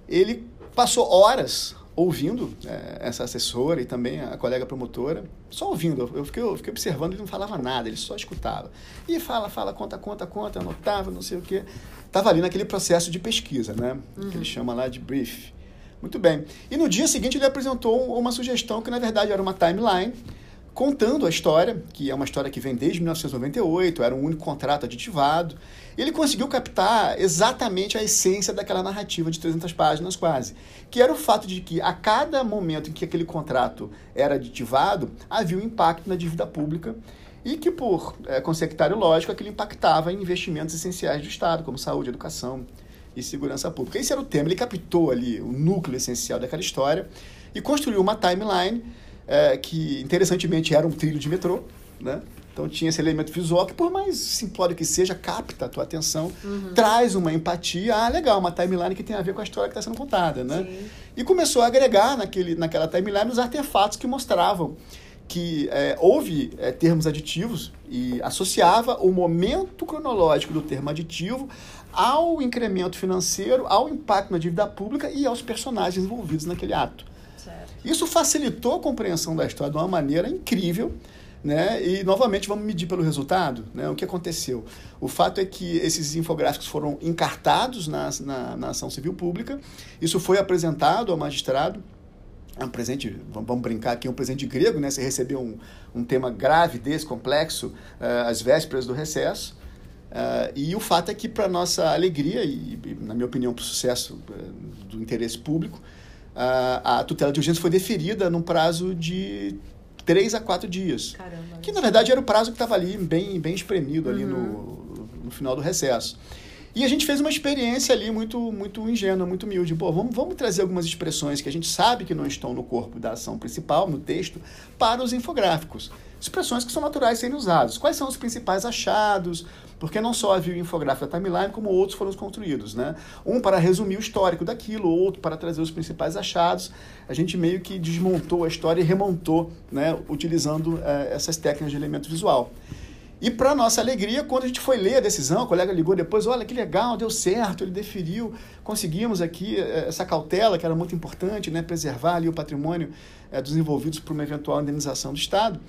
Ele passou horas ouvindo é, essa assessora e também a colega promotora, só ouvindo. Eu fiquei, eu fiquei observando, ele não falava nada, ele só escutava. E fala, fala, conta, conta, conta, anotava, não sei o quê. Estava ali naquele processo de pesquisa, né? Uhum. Que ele chama lá de brief. Muito bem. E no dia seguinte ele apresentou uma sugestão que, na verdade, era uma timeline contando a história, que é uma história que vem desde 1998, era um único contrato aditivado. Ele conseguiu captar exatamente a essência daquela narrativa de 300 páginas quase, que era o fato de que a cada momento em que aquele contrato era aditivado, havia um impacto na dívida pública e que, por é, consectário lógico, aquilo impactava em investimentos essenciais do Estado, como saúde, educação e segurança pública. Esse era o tema, ele captou ali o núcleo essencial daquela história e construiu uma timeline é, que interessantemente era um trilho de metrô, né? Então tinha esse elemento visual que, por mais simplório que seja, capta a tua atenção, uhum. traz uma empatia. Ah, legal, uma timeline que tem a ver com a história que está sendo contada, né? Sim. E começou a agregar naquele, naquela timeline os artefatos que mostravam que é, houve é, termos aditivos e associava o momento cronológico do termo aditivo ao incremento financeiro, ao impacto na dívida pública e aos personagens envolvidos naquele ato. Isso facilitou a compreensão da história de uma maneira incrível. Né? E novamente vamos medir pelo resultado, né? O que aconteceu? O fato é que esses infográficos foram encartados na, na, na ação civil pública. Isso foi apresentado ao magistrado. É um presente, vamos brincar aqui, um presente grego, né? Você recebeu um, um tema grave desse, complexo, uh, às vésperas do recesso. Uh, e o fato é que, para nossa alegria e, na minha opinião, para o sucesso uh, do interesse público, a, a tutela de urgência foi deferida num prazo de três a quatro dias. Caramba, que, na verdade, era o prazo que estava ali bem, bem espremido ali uhum. no, no final do recesso. E a gente fez uma experiência ali muito, muito ingênua, muito humilde. Pô, vamos, vamos trazer algumas expressões que a gente sabe que não estão no corpo da ação principal, no texto, para os infográficos. Expressões que são naturais serem usadas. Quais são os principais achados? Porque não só havia o infográfico da timeline, como outros foram construídos. Né? Um para resumir o histórico daquilo, outro para trazer os principais achados. A gente meio que desmontou a história e remontou, né, utilizando é, essas técnicas de elemento visual. E para nossa alegria, quando a gente foi ler a decisão, o colega ligou depois, olha que legal, deu certo, ele deferiu, conseguimos aqui eh, essa cautela que era muito importante, né, preservar ali o patrimônio é, dos envolvidos por uma eventual indenização do Estado.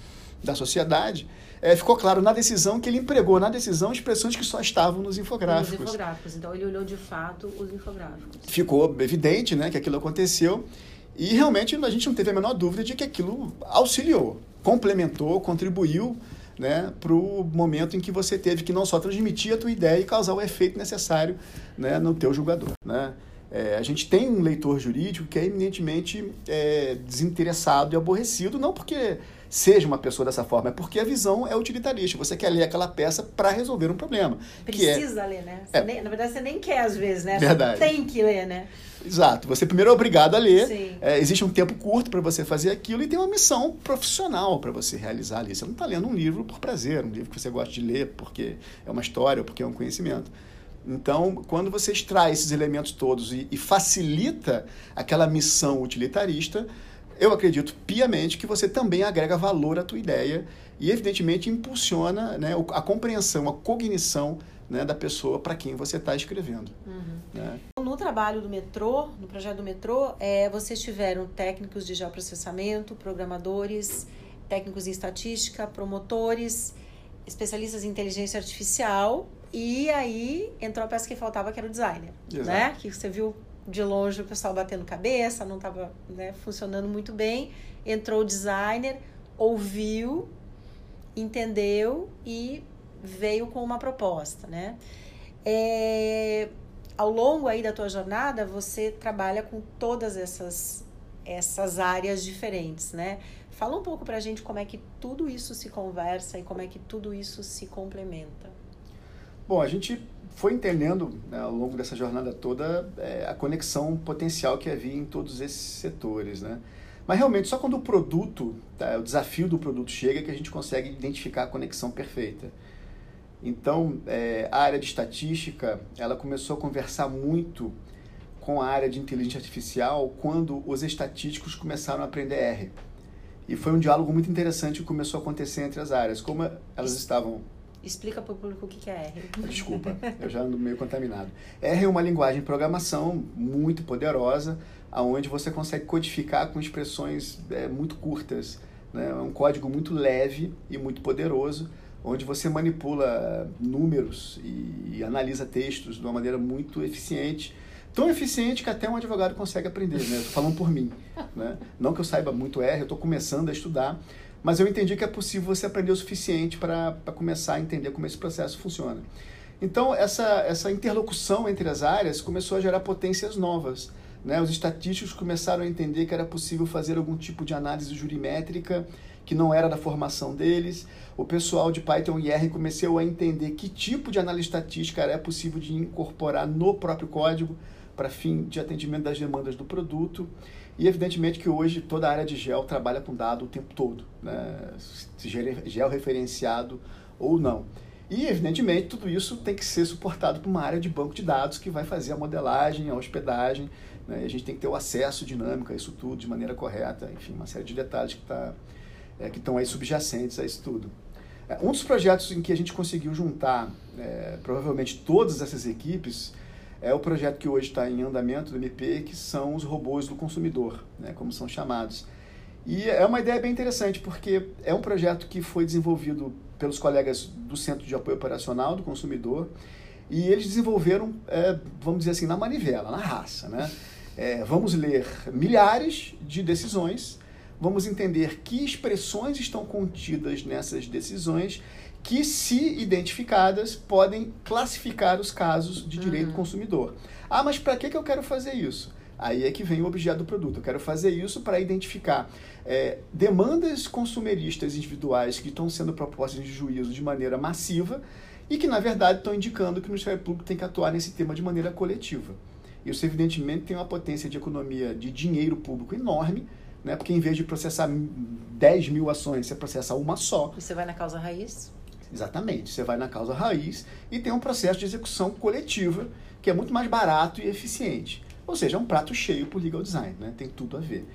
da sociedade, é, ficou claro na decisão que ele empregou na decisão expressões que só estavam nos infográficos. Nos infográficos. Então ele olhou de fato os infográficos. Ficou evidente né, que aquilo aconteceu e realmente a gente não teve a menor dúvida de que aquilo auxiliou, complementou, contribuiu né, para o momento em que você teve que não só transmitir a tua ideia e causar o efeito necessário né, no teu julgador. Né? É, a gente tem um leitor jurídico que é eminentemente é, desinteressado e aborrecido, não porque seja uma pessoa dessa forma, é porque a visão é utilitarista. Você quer ler aquela peça para resolver um problema. É Precisa é, ler, né? É, nem, na verdade, você nem quer às vezes, né? Verdade. Você tem que ler, né? Exato. Você primeiro é obrigado a ler. É, existe um tempo curto para você fazer aquilo e tem uma missão profissional para você realizar ali. Você não está lendo um livro por prazer, um livro que você gosta de ler porque é uma história ou porque é um conhecimento. Então, quando você extrai esses elementos todos e, e facilita aquela missão utilitarista, eu acredito piamente que você também agrega valor à tua ideia e, evidentemente, impulsiona né, a compreensão, a cognição né, da pessoa para quem você está escrevendo. Uhum. Né? No trabalho do metrô, no projeto do metrô, é, vocês tiveram técnicos de geoprocessamento, programadores, técnicos em estatística, promotores, especialistas em inteligência artificial e aí entrou a peça que faltava, que era o designer, Exato. né? Que você viu de longe o pessoal batendo cabeça, não estava né, funcionando muito bem. Entrou o designer, ouviu, entendeu e veio com uma proposta, né? É, ao longo aí da tua jornada, você trabalha com todas essas essas áreas diferentes, né? Fala um pouco pra gente como é que tudo isso se conversa e como é que tudo isso se complementa. Bom, a gente foi entendendo né, ao longo dessa jornada toda é, a conexão potencial que havia em todos esses setores, né? Mas realmente só quando o produto, tá, o desafio do produto chega que a gente consegue identificar a conexão perfeita. Então, é, a área de estatística, ela começou a conversar muito com a área de inteligência artificial quando os estatísticos começaram a aprender R. E foi um diálogo muito interessante que começou a acontecer entre as áreas. Como elas estavam Explica para o público o que é R. *laughs* Desculpa, eu já ando meio contaminado. R é uma linguagem de programação muito poderosa, aonde você consegue codificar com expressões é, muito curtas. Né? É um código muito leve e muito poderoso, onde você manipula números e, e analisa textos de uma maneira muito eficiente. Tão eficiente que até um advogado consegue aprender, né? Falando por mim. Né? Não que eu saiba muito R, eu estou começando a estudar, mas eu entendi que é possível você aprender o suficiente para começar a entender como esse processo funciona. Então, essa, essa interlocução entre as áreas começou a gerar potências novas. Né? Os estatísticos começaram a entender que era possível fazer algum tipo de análise jurimétrica que não era da formação deles. O pessoal de Python e R começou a entender que tipo de análise estatística era possível de incorporar no próprio código para fim de atendimento das demandas do produto. E evidentemente que hoje toda a área de gel trabalha com dado o tempo todo, né? se gel referenciado ou não. E evidentemente tudo isso tem que ser suportado por uma área de banco de dados que vai fazer a modelagem, a hospedagem, né? a gente tem que ter o acesso dinâmico a isso tudo de maneira correta, enfim, uma série de detalhes que, tá, é, estão aí subjacentes a isso tudo. É, um dos projetos em que a gente conseguiu juntar é, provavelmente todas essas equipes é o projeto que hoje está em andamento do MP, que são os robôs do consumidor, né, como são chamados. E é uma ideia bem interessante, porque é um projeto que foi desenvolvido pelos colegas do Centro de Apoio Operacional do Consumidor, e eles desenvolveram, é, vamos dizer assim, na manivela, na raça. Né? É, vamos ler milhares de decisões, vamos entender que expressões estão contidas nessas decisões que, se identificadas, podem classificar os casos de direito uhum. consumidor. Ah, mas para que, que eu quero fazer isso? Aí é que vem o objeto do produto. Eu quero fazer isso para identificar é, demandas consumeristas individuais que estão sendo propostas de juízo de maneira massiva e que, na verdade, estão indicando que o Ministério Público tem que atuar nesse tema de maneira coletiva. Isso, evidentemente, tem uma potência de economia de dinheiro público enorme, né? porque em vez de processar 10 mil ações, você processa uma só. E você vai na causa raiz? Exatamente. Você vai na causa raiz e tem um processo de execução coletiva que é muito mais barato e eficiente. Ou seja, é um prato cheio por legal design, né? tem tudo a ver.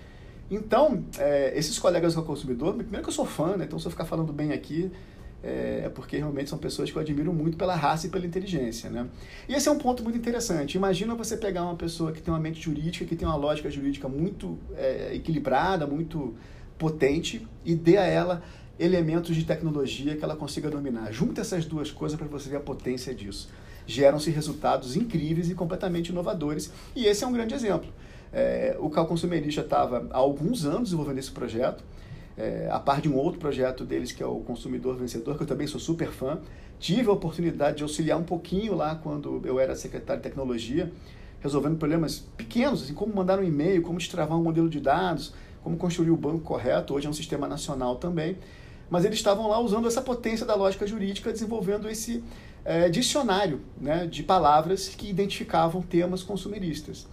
Então, é, esses colegas do consumidor, primeiro que eu sou fã, né? então se eu ficar falando bem aqui, é, é porque realmente são pessoas que eu admiro muito pela raça e pela inteligência. Né? E esse é um ponto muito interessante. Imagina você pegar uma pessoa que tem uma mente jurídica, que tem uma lógica jurídica muito é, equilibrada, muito potente, e dê a ela elementos de tecnologia que ela consiga dominar. Junta essas duas coisas para você ver a potência disso. Geram-se resultados incríveis e completamente inovadores, e esse é um grande exemplo. É, o Cal Consumerista estava há alguns anos desenvolvendo esse projeto, é, a par de um outro projeto deles que é o Consumidor Vencedor, que eu também sou super fã. Tive a oportunidade de auxiliar um pouquinho lá quando eu era secretário de tecnologia, resolvendo problemas pequenos, assim como mandar um e-mail, como destravar um modelo de dados, como construir o banco correto. Hoje é um sistema nacional também. Mas eles estavam lá usando essa potência da lógica jurídica, desenvolvendo esse é, dicionário né, de palavras que identificavam temas consumeristas.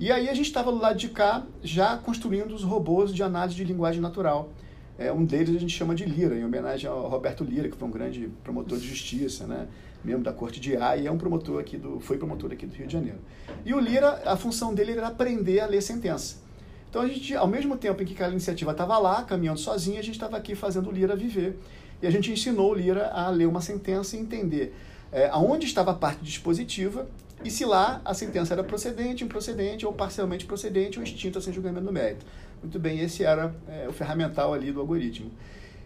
E aí a gente estava do lado de cá já construindo os robôs de análise de linguagem natural. É, um deles a gente chama de Lira, em homenagem ao Roberto Lira, que foi um grande promotor de justiça, né? membro da Corte de A e é um promotor aqui do, foi promotor aqui do Rio de Janeiro. E o Lira, a função dele era aprender a ler sentença. Então a gente, ao mesmo tempo em que aquela iniciativa estava lá, caminhando sozinha, a gente estava aqui fazendo o Lira viver. E a gente ensinou o Lira a ler uma sentença e entender é, aonde estava a parte dispositiva e se lá a sentença era procedente, improcedente, ou parcialmente procedente, ou extinta sem julgamento no mérito. Muito bem, esse era é, o ferramental ali do algoritmo.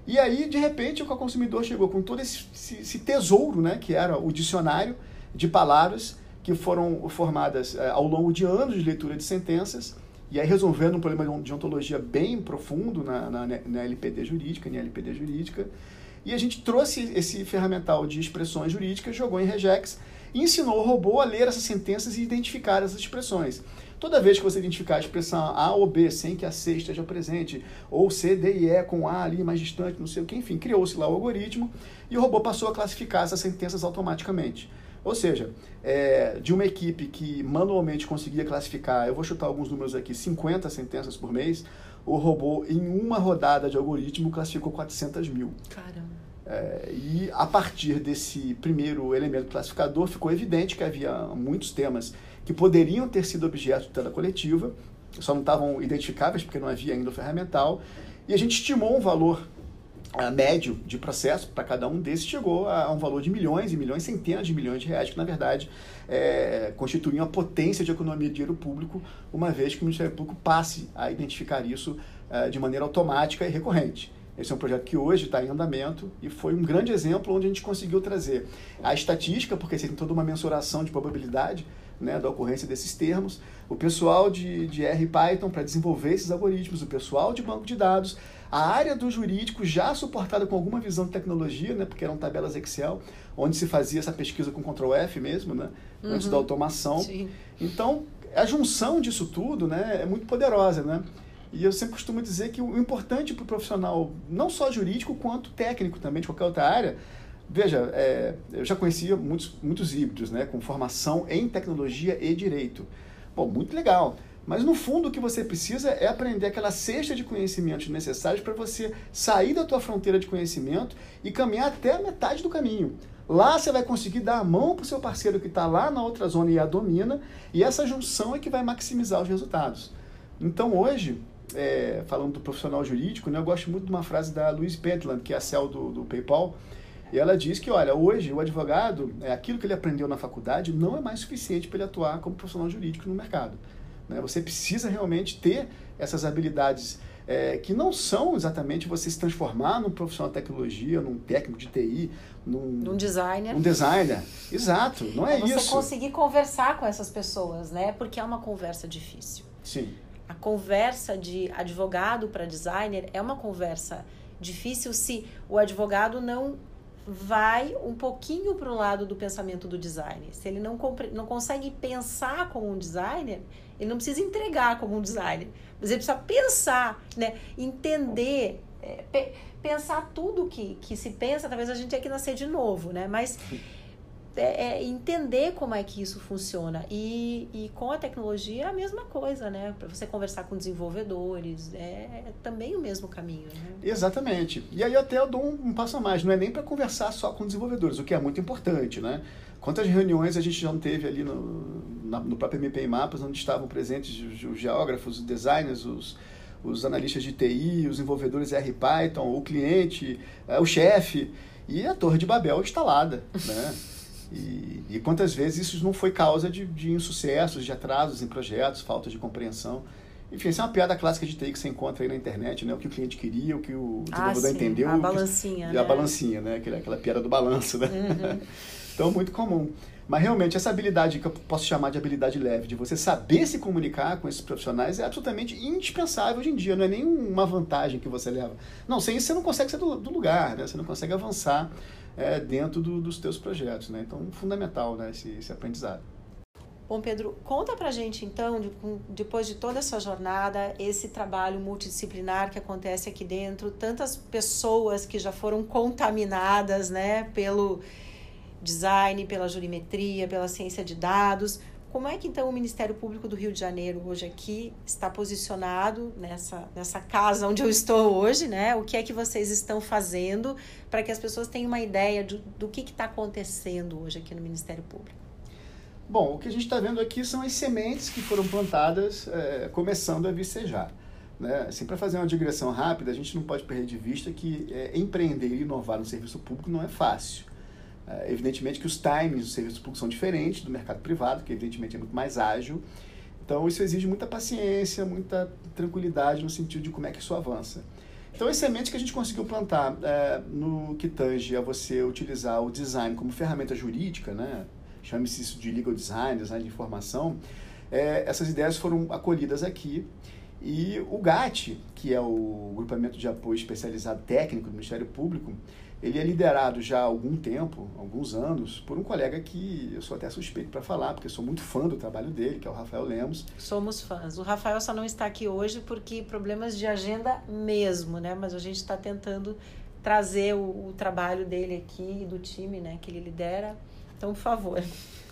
E aí, de repente, o consumidor chegou com todo esse, esse, tesouro, né, que era o dicionário de palavras que foram formadas é, ao longo de anos de leitura de sentenças, e aí resolvendo um problema de ontologia bem profundo na, na, na LPD jurídica, na LPD jurídica, e a gente trouxe esse ferramental de expressões jurídicas, jogou em regex e ensinou o robô a ler essas sentenças e identificar essas expressões. Toda vez que você identificar a expressão A ou B sem que a C esteja presente, ou C, D e E com A ali mais distante, não sei o que, enfim, criou-se lá o algoritmo e o robô passou a classificar essas sentenças automaticamente. Ou seja, é, de uma equipe que manualmente conseguia classificar, eu vou chutar alguns números aqui, 50 sentenças por mês, o robô, em uma rodada de algoritmo, classificou 400 mil. Caramba. É, e a partir desse primeiro elemento classificador, ficou evidente que havia muitos temas que poderiam ter sido objeto de tela coletiva, só não estavam identificáveis porque não havia ainda o ferramental, e a gente estimou um valor médio de processo para cada um desses, chegou a, um valor de milhões e milhões, centenas de milhões de reais, que na verdade é, constituíam a potência de economia de dinheiro público, uma vez que o Ministério Público passe a identificar isso uh, de maneira automática e recorrente. Esse é um projeto que hoje está em andamento e foi um grande exemplo onde a gente conseguiu trazer a estatística, porque você tem toda uma mensuração de probabilidade né, da ocorrência desses termos, o pessoal de, de R Python para desenvolver esses algoritmos, o pessoal de banco de dados, a área do jurídico já suportada com alguma visão de tecnologia, né, porque eram tabelas Excel, onde se fazia essa pesquisa com Ctrl F mesmo, né, uhum. antes da automação. Sim. Então, a junção disso tudo né, é muito poderosa. Né? E eu sempre costumo dizer que o importante para o profissional, não só jurídico, quanto técnico também, de qualquer outra área, veja, é, eu já conhecia muitos, muitos híbridos, né, com formação em tecnologia e direito. Bom, muito legal. Mas no fundo o que você precisa é aprender aquela cesta de conhecimentos necessários para você sair da tua fronteira de conhecimento e caminhar até a metade do caminho. Lá você vai conseguir dar a mão para o seu parceiro que está lá na outra zona e a domina, e essa junção é que vai maximizar os resultados. Então hoje, é, falando do profissional jurídico, né, eu gosto muito de uma frase da Louise Pentland, que é a CEO do, do PayPal, e ela diz que, olha, hoje o advogado, é, aquilo que ele aprendeu na faculdade não é mais suficiente para ele atuar como profissional jurídico no mercado. Né? Você precisa realmente ter essas habilidades é, que não são exatamente você se transformar num profissional de tecnologia, num técnico de TI, num, num designer. Um designer. Exato, não é, é você isso. Você conseguir conversar com essas pessoas, né? Porque é uma conversa difícil. Sim a conversa de advogado para designer é uma conversa difícil se o advogado não vai um pouquinho para o lado do pensamento do designer. Se ele não, não consegue pensar como um designer, ele não precisa entregar como um designer, mas ele precisa pensar, né? entender, é, pe pensar tudo que, que se pensa. Talvez a gente tenha que nascer de novo, né? mas é, é, entender como é que isso funciona. E, e com a tecnologia é a mesma coisa, né? Para você conversar com desenvolvedores, é, é, também o mesmo caminho. Né? Exatamente. E aí até eu dou um, um passo a mais, não é nem para conversar só com desenvolvedores, o que é muito importante, né? Quantas reuniões a gente já não teve ali no, na, no próprio MP Mapas, onde estavam presentes os, os geógrafos, os designers, os, os analistas de TI, os desenvolvedores R Python, o cliente, é, o chefe, e a Torre de Babel instalada, né? *laughs* E, e, quantas vezes isso não foi causa de, de insucessos, de atrasos em projetos, falta de compreensão. Enfim, essa é uma piada clássica de TI que você encontra aí na internet, né? O que o cliente queria, o que o desenvolvedor ah, entendeu. A balancinha, que, né? A balancinha, né? Aquela, aquela piada do balanço, né? Uhum. *laughs* então, muito comum. Mas realmente, essa habilidade que eu posso chamar de habilidade leve, de você saber se comunicar com esses profissionais, é absolutamente indispensável hoje em dia. Não é nenhuma vantagem que você leva. Não, sem isso você não consegue sair do, do lugar, né? Você não consegue avançar é, dentro do, dos teus projetos, né? Então, fundamental né? esse, esse aprendizado. Bom, Pedro, conta pra gente então, de, depois de toda essa jornada, esse trabalho multidisciplinar que acontece aqui dentro, tantas pessoas que já foram contaminadas, né, pelo design, pela jurimetria, pela ciência de dados. Como é que então o Ministério Público do Rio de Janeiro hoje aqui está posicionado nessa, nessa casa onde eu estou hoje, né? O que é que vocês estão fazendo para que as pessoas tenham uma ideia de, do que está acontecendo hoje aqui no Ministério Público? Bom, o que a gente está vendo aqui são as sementes que foram plantadas é, começando a vicejar. Né? Assim, para fazer uma digressão rápida, a gente não pode perder de vista que é, empreender e inovar no serviço público não é fácil. É, evidentemente que os times do serviço público são diferentes do mercado privado, que evidentemente é muito mais ágil. Então isso exige muita paciência, muita tranquilidade no sentido de como é que isso avança. Então as sementes que a gente conseguiu plantar é, no que tange a você utilizar o design como ferramenta jurídica, né? chame-se isso de legal design, design de informação, é, essas ideias foram acolhidas aqui e o GAT, que é o Grupamento de Apoio Especializado Técnico do Ministério Público, ele é liderado já há algum tempo, alguns anos, por um colega que eu sou até suspeito para falar, porque sou muito fã do trabalho dele, que é o Rafael Lemos. Somos fãs. O Rafael só não está aqui hoje porque problemas de agenda mesmo, né? Mas a gente está tentando trazer o, o trabalho dele aqui e do time, né, que ele lidera então, por favor.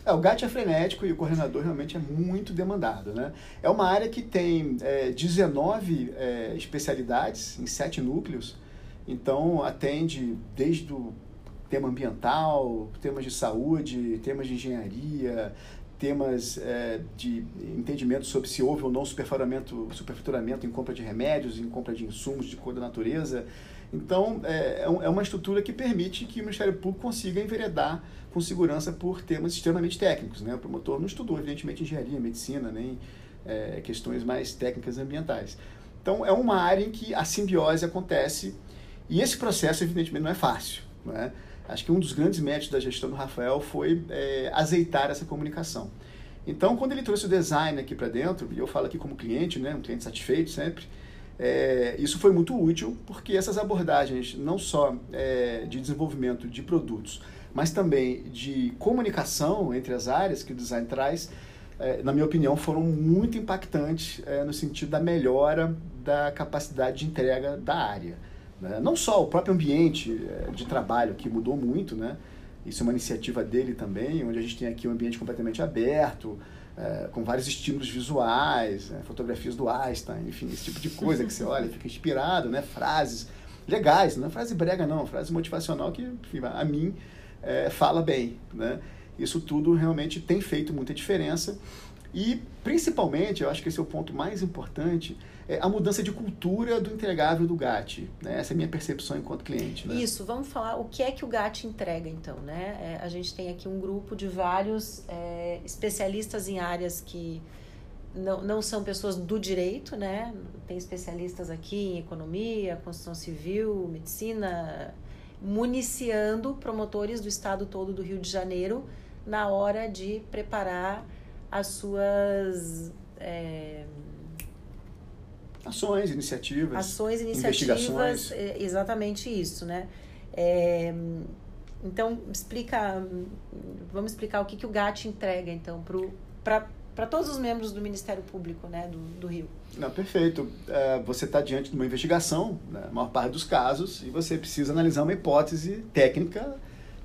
É, o GAT é frenético e o coordenador realmente é muito demandado. Né? É uma área que tem é, 19 é, especialidades em sete núcleos, então atende desde o tema ambiental, temas de saúde, temas de engenharia, temas é, de entendimento sobre se houve ou não superfaturamento, superfaturamento em compra de remédios, em compra de insumos de cor da natureza. Então, é, é, é uma estrutura que permite que o Ministério Público consiga enveredar com segurança por temas extremamente técnicos. Né? O promotor não estudou, evidentemente, engenharia, medicina, nem é, questões mais técnicas ambientais. Então, é uma área em que a simbiose acontece e esse processo, evidentemente, não é fácil. É? Acho que um dos grandes méritos da gestão do Rafael foi é, azeitar essa comunicação. Então, quando ele trouxe o design aqui para dentro, e eu falo aqui como cliente, né, um cliente satisfeito sempre, é, isso foi muito útil porque essas abordagens, não só é, de desenvolvimento de produtos, mas também de comunicação entre as áreas que o design traz, é, na minha opinião, foram muito impactantes é, no sentido da melhora da capacidade de entrega da área. Né? Não só o próprio ambiente é, de trabalho, que mudou muito, né? isso é uma iniciativa dele também, onde a gente tem aqui um ambiente completamente aberto, é, com vários estímulos visuais, é, fotografias do Einstein, enfim, esse tipo de coisa que você olha, fica inspirado, né? Frases legais, não é frase brega não, frase motivacional que, enfim, a mim é, fala bem, né? Isso tudo realmente tem feito muita diferença e, principalmente, eu acho que esse é o ponto mais importante, é a mudança de cultura do entregável do GAT. Né? Essa é a minha percepção enquanto cliente. Né? Isso, vamos falar o que é que o GAT entrega, então. Né? É, a gente tem aqui um grupo de vários é, especialistas em áreas que não, não são pessoas do direito, né? Tem especialistas aqui em economia, construção civil, medicina, municiando promotores do estado todo do Rio de Janeiro na hora de preparar as suas é, ações, iniciativas, ações, iniciativas, é, exatamente isso, né? É, então explica, vamos explicar o que, que o GAT entrega então para todos os membros do Ministério Público, né, do, do Rio. Não, perfeito. É, você está diante de uma investigação, né, a maior parte dos casos, e você precisa analisar uma hipótese técnica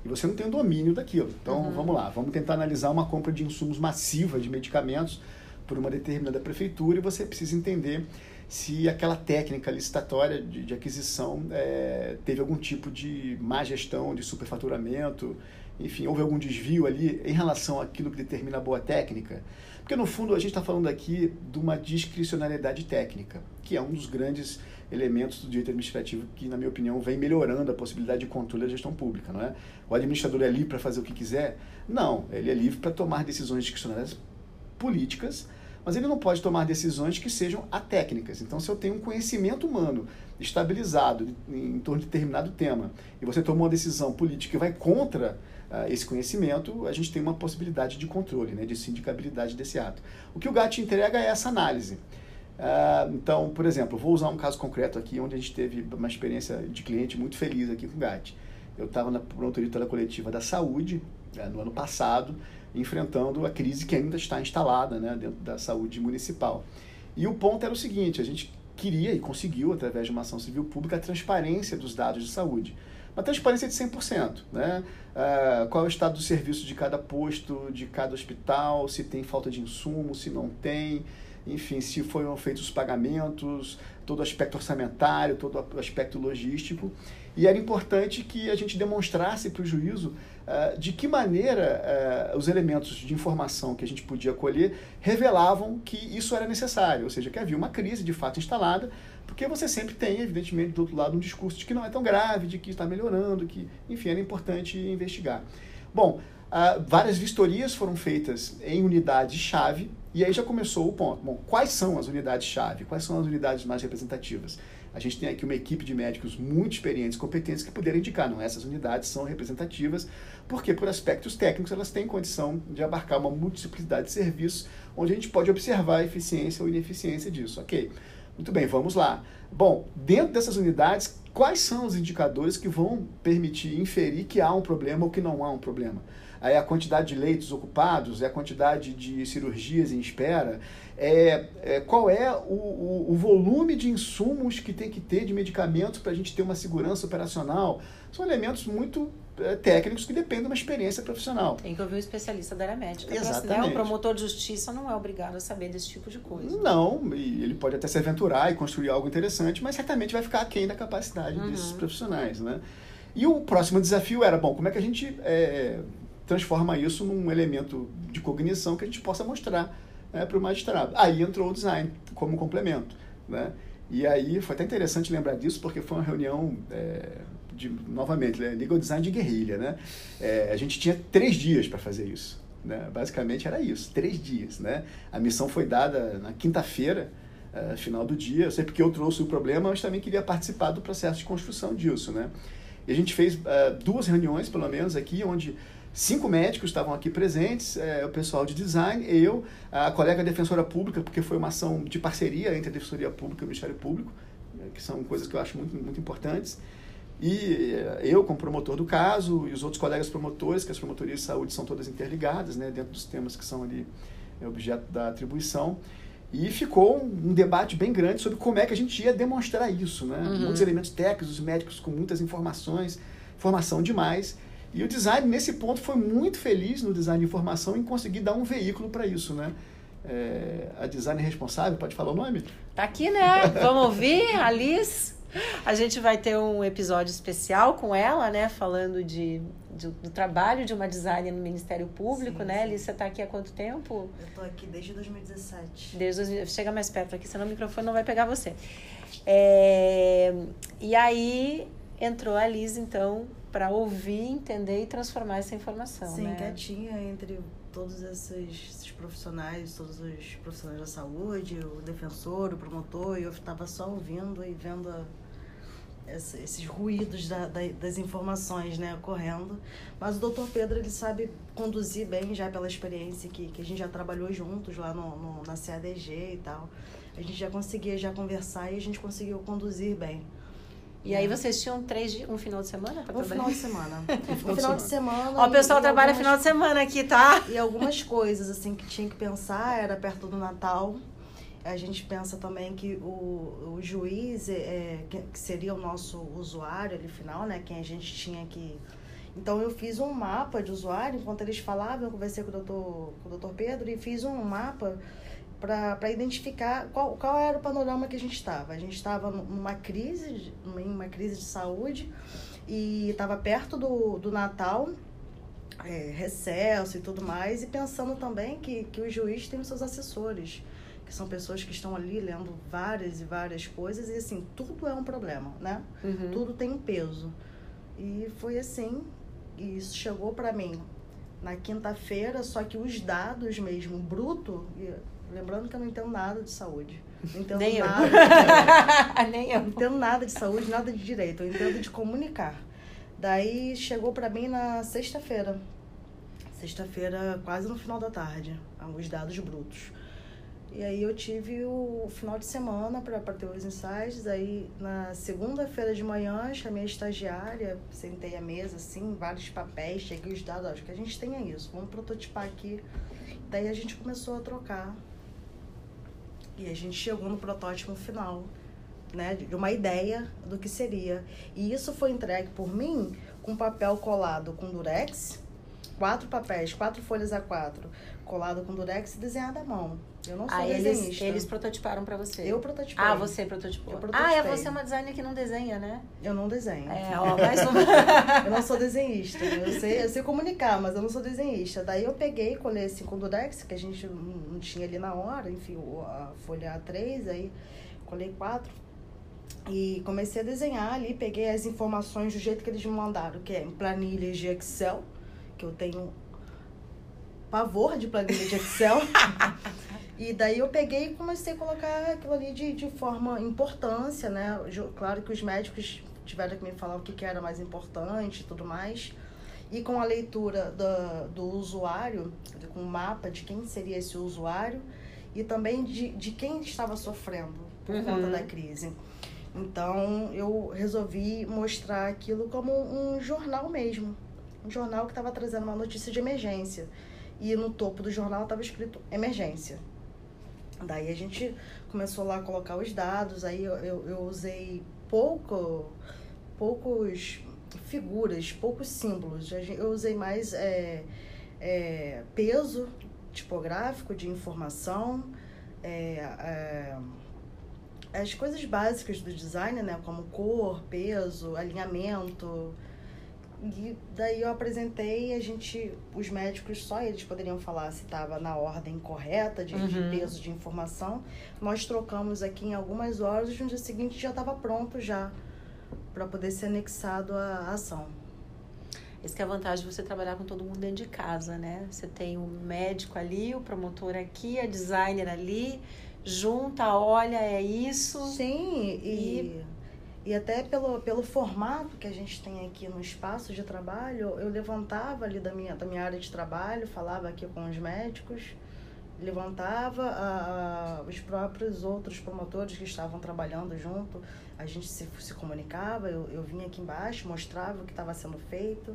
e você não tem o domínio daquilo. Então, uhum. vamos lá, vamos tentar analisar uma compra de insumos massiva de medicamentos por uma determinada prefeitura e você precisa entender se aquela técnica licitatória de, de aquisição é, teve algum tipo de má gestão, de superfaturamento, enfim, houve algum desvio ali em relação àquilo que determina a boa técnica. Porque, no fundo, a gente está falando aqui de uma discricionalidade técnica, que é um dos grandes elementos do direito administrativo que, na minha opinião, vem melhorando a possibilidade de controle da gestão pública. Não é? O administrador é livre para fazer o que quiser? Não, ele é livre para tomar decisões discricionárias políticas mas ele não pode tomar decisões que sejam atécnicas. Então, se eu tenho um conhecimento humano estabilizado em torno de determinado tema e você tomou uma decisão política que vai contra uh, esse conhecimento, a gente tem uma possibilidade de controle, né, de sindicabilidade desse ato. O que o GAT entrega é essa análise. Uh, então, por exemplo, vou usar um caso concreto aqui, onde a gente teve uma experiência de cliente muito feliz aqui com o GAT. Eu estava na promotoria coletiva da saúde, uh, no ano passado, enfrentando a crise que ainda está instalada né, dentro da saúde municipal. E o ponto era o seguinte: a gente queria e conseguiu, através de uma ação civil pública, a transparência dos dados de saúde. Uma transparência de 100%. Né? Uh, qual é o estado do serviço de cada posto, de cada hospital, se tem falta de insumo, se não tem, enfim, se foram feitos os pagamentos, todo o aspecto orçamentário, todo o aspecto logístico. E era importante que a gente demonstrasse para o juízo uh, de que maneira uh, os elementos de informação que a gente podia colher revelavam que isso era necessário, ou seja, que havia uma crise de fato instalada, porque você sempre tem, evidentemente, do outro lado, um discurso de que não é tão grave, de que está melhorando, que, enfim, era importante investigar. Bom, uh, várias vistorias foram feitas em unidades-chave, e aí já começou o ponto. Bom, quais são as unidades-chave? Quais são as unidades mais representativas? A gente tem aqui uma equipe de médicos muito experientes, competentes, que puderam indicar, não, essas unidades são representativas, porque por aspectos técnicos elas têm condição de abarcar uma multiplicidade de serviços, onde a gente pode observar a eficiência ou ineficiência disso. Ok, muito bem, vamos lá. Bom, dentro dessas unidades, quais são os indicadores que vão permitir inferir que há um problema ou que não há um problema? Aí a quantidade de leitos ocupados, é a quantidade de cirurgias em espera, é, é, qual é o, o, o, volume de insumos que tem que ter de medicamentos para a gente ter uma segurança operacional. São elementos muito é, técnicos que dependem de uma experiência profissional. Tem que ouvir um especialista da área médica. Exatamente. Né? O promotor de justiça não é obrigado a saber desse tipo de coisa. Não, e ele pode até se aventurar e construir algo interessante, mas certamente vai ficar aquém da capacidade uhum. desses profissionais. Né? E o próximo desafio era, bom, como é que a gente é, transforma isso num elemento de cognição que a gente possa mostrar né, para o magistrado. Aí entrou o design como complemento. Né? E aí foi até interessante lembrar disso, porque foi uma reunião, é, de, novamente, né, legal design de guerrilha. Né? É, a gente tinha três dias para fazer isso. Né? Basicamente era isso, três dias. Né? A missão foi dada na quinta-feira, é, final do dia. Eu sei porque eu trouxe o problema, mas também queria participar do processo de construção disso. Né? E a gente fez é, duas reuniões, pelo menos, aqui, onde Cinco médicos estavam aqui presentes, é, o pessoal de design, eu, a colega defensora pública, porque foi uma ação de parceria entre a Defensoria Pública e o Ministério Público, né, que são coisas que eu acho muito, muito importantes. E é, eu, como promotor do caso, e os outros colegas promotores, que as promotorias de saúde são todas interligadas, né, dentro dos temas que são ali é, objeto da atribuição. E ficou um, um, debate bem grande sobre como é que a gente ia demonstrar isso. Né? Uhum. Muitos elementos técnicos, os médicos com muitas informações, informação demais. E o design, nesse ponto, foi muito feliz no design de informação em conseguir dar um veículo para isso, né? É, a design responsável, pode falar o nome? Tá aqui, né? Vamos ouvir, Alice. A gente vai ter um episódio especial com ela, né? Falando de, de do trabalho de uma designer no Ministério Público, sim, né? Alice, você está aqui há quanto tempo? Eu estou aqui desde 2017. Desde, chega mais perto aqui, senão o microfone não vai pegar você. É, e aí entrou a Liz, então, para ouvir, entender e transformar essa informação. Sim, né? quietinha entre todos esses, esses, profissionais, todos os profissionais da saúde, o defensor, o promotor, e eu estava só ouvindo e vendo a, essa, esses ruídos da, da, das informações né, ocorrendo. Mas o doutor Pedro ele sabe conduzir bem já pela experiência que, que a gente já trabalhou juntos lá no, no na CADG e tal. A gente já conseguia já conversar e a gente conseguiu conduzir bem. E aí vocês tinham três um final de semana um final de semana. *laughs* um final de semana. Ó, o pessoal trabalha algumas... final de semana aqui, tá? E algumas coisas assim que tinha que pensar era perto do Natal. A gente pensa também que o, o juiz, é, que seria o nosso usuário ali final, né? Quem a gente tinha que. Então eu fiz um mapa de usuário, enquanto eles falavam, eu conversei com o doutor, com o doutor Pedro e fiz um mapa para identificar qual, qual era o panorama que a gente estava. A gente estava numa crise, em uma crise de saúde e estava perto do, do Natal, é, recesso e tudo mais, e pensando também que, que o juiz tem os seus assessores, que são pessoas que estão ali lendo várias e várias coisas, e assim, tudo é um problema, né? Uhum. Tudo tem um peso. E foi assim, e isso chegou para mim na quinta-feira, só que os dados mesmo, bruto, lembrando que eu não entendo nada de saúde. Não entendo Nem nada. eu. *laughs* Nem eu. não entendo nada de saúde, nada de direito. Eu entendo de comunicar. Daí chegou para mim na sexta-feira. Sexta-feira, quase no final da tarde, os dados brutos. E aí eu tive o final de semana para ter os insights. Aí na segunda-feira de manhã chamei a estagiária, sentei à mesa, assim, vários papéis, cheguei os dados, acho que a gente tenha isso, vamos prototipar aqui. Daí a gente começou a trocar. E a gente chegou no protótipo final, né? De uma ideia do que seria. E isso foi entregue por mim com papel colado com durex, quatro papéis, quatro folhas a quatro, colado com durex e desenhado à mão. Eu não sou eles, desenhista. eles prototiparam pra você. Eu prototipei. Ah, você prototipou. Ah, é você é uma designer que não desenha, né? Eu não desenho. É, ó, mais *laughs* um. Eu não sou desenhista. Eu sei, eu sei comunicar, mas eu não sou desenhista. Daí eu peguei, colei assim com durex, que a gente não tinha ali na hora, enfim, a folha A3, aí colei quatro. E comecei a desenhar ali, peguei as informações do jeito que eles me mandaram, que é em planilhas de Excel, que eu tenho pavor de planilha de Excel. E daí eu peguei e comecei a colocar aquilo ali de, de forma importância, né? Claro que os médicos tiveram que me falar o que, que era mais importante e tudo mais. E com a leitura da, do usuário, com o mapa de quem seria esse usuário e também de, de quem estava sofrendo por Uhum. conta da crise. Então eu resolvi mostrar aquilo como um jornal mesmo. Um jornal que estava trazendo uma notícia de emergência. E no topo do jornal estava escrito emergência. Daí a gente começou lá a colocar os dados, aí eu, eu, eu usei pouco, poucos figuras, poucos símbolos. Eu usei mais é, é, peso tipográfico de informação, é, é, as coisas básicas do design, né? Como cor, peso, alinhamento. E daí eu apresentei, a gente, os médicos, só eles poderiam falar se estava na ordem correta de, de Uhum. peso de informação. Nós trocamos aqui em algumas horas e no dia seguinte já estava pronto já para poder ser anexado à ação. Essa que é a vantagem de você trabalhar com todo mundo dentro de casa, né? Você tem o médico ali, o promotor aqui, a designer ali, junta, olha, é isso. Sim, e, e até pelo, pelo formato que a gente tem aqui no espaço de trabalho, eu levantava ali da minha, da minha área de trabalho, falava aqui com os médicos, levantava a- os próprios outros promotores que estavam trabalhando junto, a gente se, se comunicava, eu, eu vinha aqui embaixo, mostrava o que estava sendo feito.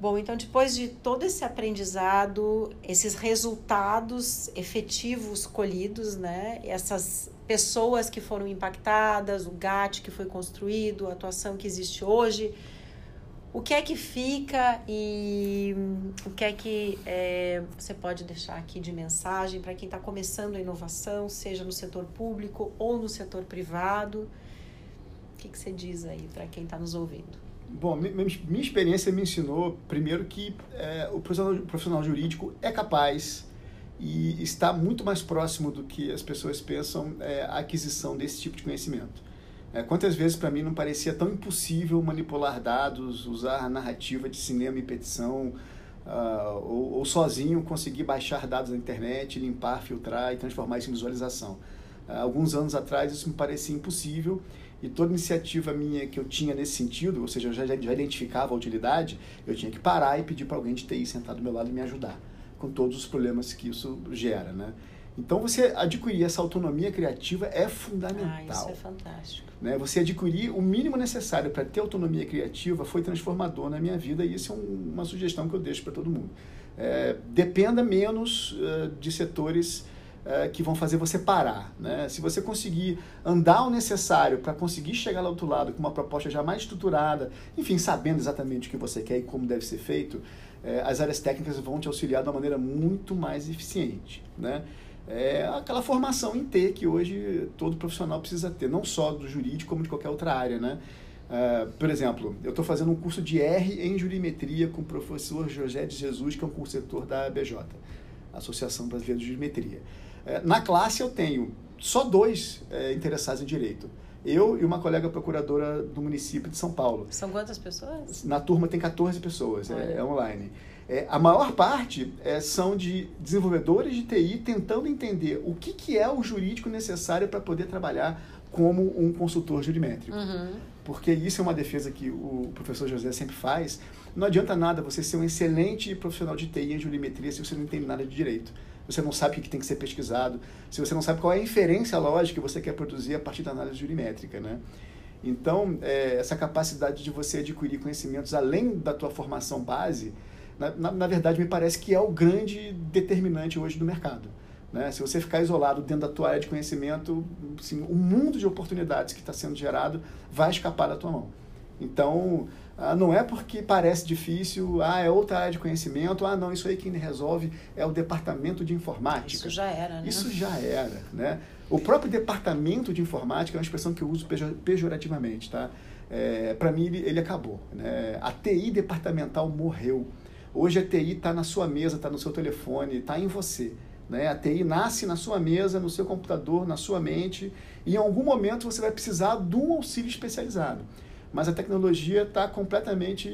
Bom, então depois de todo esse aprendizado, esses resultados efetivos colhidos, né? Essas pessoas que foram impactadas, o GAT que foi construído, a atuação que existe hoje, o que é que fica e hum, o que é que é, você pode deixar aqui de mensagem para quem está começando a inovação, seja no setor público ou no setor privado? O que, que você diz aí para quem está nos ouvindo? Bom, mi- mi- minha experiência me ensinou, primeiro, que é, o profissional, o profissional jurídico é capaz e está muito mais próximo do que as pessoas pensam é, a aquisição desse tipo de conhecimento. É, quantas vezes para mim não parecia tão impossível manipular dados, usar narrativa de cinema e petição, ah, ou, ou sozinho conseguir baixar dados na internet, limpar, filtrar e transformar isso em visualização. Ah, alguns anos atrás isso me parecia impossível e toda iniciativa minha que eu tinha nesse sentido, ou seja, eu já, já identificava a utilidade, eu tinha que parar e pedir para alguém de TI sentar do meu lado e me ajudar com todos os problemas que isso gera, né? Então você adquirir essa autonomia criativa é fundamental. Ah, isso é fantástico. né? Você adquirir o mínimo necessário para ter autonomia criativa foi transformador na minha vida e isso é um- uma sugestão que eu deixo para todo mundo. É, dependa menos eh, de setores eh, que vão fazer você parar. Né? Se você conseguir andar o necessário para conseguir chegar lá do outro lado com uma proposta já mais estruturada, enfim, sabendo exatamente o que você quer e como deve ser feito, eh, as áreas técnicas vão te auxiliar de uma maneira muito mais eficiente. Né? é aquela formação em T que hoje todo profissional precisa ter, não só do jurídico, como de qualquer outra área, né? Ah, por exemplo, eu estou fazendo um curso de R em jurimetria com o professor José de Jesus, que é um consultor da ABJ, Associação Brasileira de Jurimetria. Eh, na classe eu tenho só dois eh, interessados em direito. Eu e uma colega procuradora do município de São Paulo. São quantas pessoas? Na turma tem 14 pessoas, é, é, online. É, a maior parte é, são de desenvolvedores de TI tentando entender o que, que é o jurídico necessário para poder trabalhar como um consultor jurimétrico. Uhum. Porque isso é uma defesa que o professor José sempre faz. Não adianta nada você ser um excelente profissional de TI em jurimetria se você não entende nada de direito você não sabe o que tem que ser pesquisado, se você não sabe qual é a inferência lógica que você quer produzir a partir da análise jurimétrica, né? Então, é, essa capacidade de você adquirir conhecimentos além da tua formação base, na, na, na, verdade, me parece que é o grande determinante hoje do mercado. Né? Se você ficar isolado dentro da tua área de conhecimento, assim, o mundo de oportunidades que está sendo gerado vai escapar da tua mão. Então, ah, não é porque parece difícil, ah, é outra área de conhecimento, ah, não, isso aí quem resolve é o departamento de informática. Isso já era, né? Isso já era, né? O próprio departamento de informática é uma expressão que eu uso pejorativamente, tá? É, Para mim, ele, ele acabou. Né? A TI departamental morreu. Hoje a TI está na sua mesa, está no seu telefone, está em você. Né? A TI nasce na sua mesa, no seu computador, na sua mente, e em algum momento você vai precisar de um auxílio especializado mas a tecnologia está completamente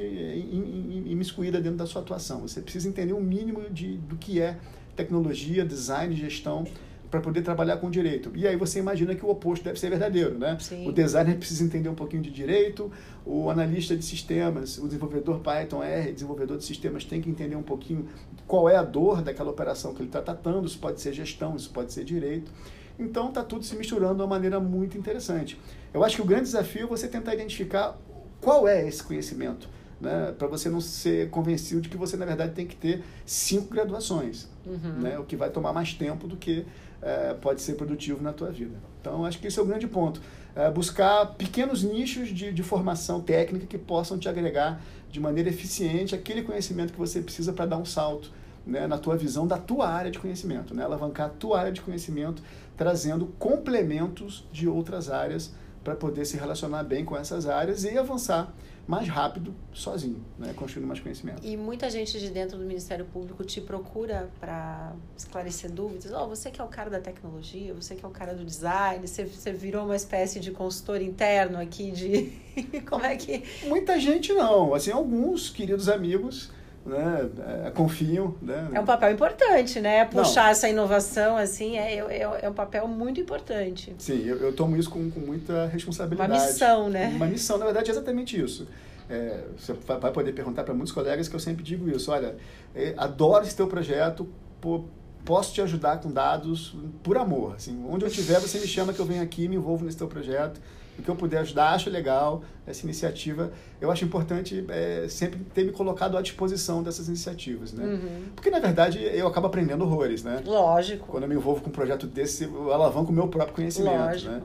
imiscuída dentro da sua atuação. Você precisa entender o mínimo de, do que é tecnologia, design, gestão para poder trabalhar com direito. E aí você imagina que o oposto deve ser verdadeiro, né? Sim. O designer precisa entender um pouquinho de direito, o analista de sistemas, o desenvolvedor Python R, desenvolvedor de sistemas tem que entender um pouquinho qual é a dor daquela operação que ele está tratando, isso pode ser gestão, isso pode ser direito. Então está tudo se misturando de uma maneira muito interessante. Eu acho que o grande desafio é você tentar identificar qual é esse conhecimento. Né, para você não ser convencido de que você, na verdade, tem que ter cinco graduações, uhum. né, o que vai tomar mais tempo do que é, pode ser produtivo na tua vida. Então, acho que esse é o grande ponto. É buscar pequenos nichos de, de formação técnica que possam te agregar de maneira eficiente aquele conhecimento que você precisa para dar um salto né, na tua visão da tua área de conhecimento, né, alavancar a tua área de conhecimento trazendo complementos de outras áreas para poder se relacionar bem com essas áreas e avançar mais rápido sozinho, né? construindo mais conhecimento. E muita gente de dentro do Ministério Público te procura para esclarecer dúvidas. Oh, você que é o cara da tecnologia, você que é o cara do design, você, você virou uma espécie de consultor interno aqui de *laughs* como é que... Muita gente não, assim, alguns queridos amigos né, é, confiam. Né? É um papel importante, né? Puxar Não. essa inovação, assim, é, é, é um papel muito importante. Sim, eu, eu tomo isso com, com muita responsabilidade. Uma missão, né? Uma missão, na verdade, é exatamente isso. É, você vai poder perguntar para muitos colegas que eu sempre digo isso. Olha, é, adoro esse teu projeto, pô, posso te ajudar com dados por amor. Assim, onde eu estiver, você me chama que eu venho aqui, me envolvo nesse teu projeto o que eu puder ajudar, acho legal essa iniciativa. Eu acho importante é, sempre ter me colocado à disposição dessas iniciativas, né? Uhum. Porque, na verdade, eu acabo aprendendo horrores, né? Lógico. Quando eu me envolvo com um projeto desse, eu alavanco o meu próprio conhecimento, Lógico. né?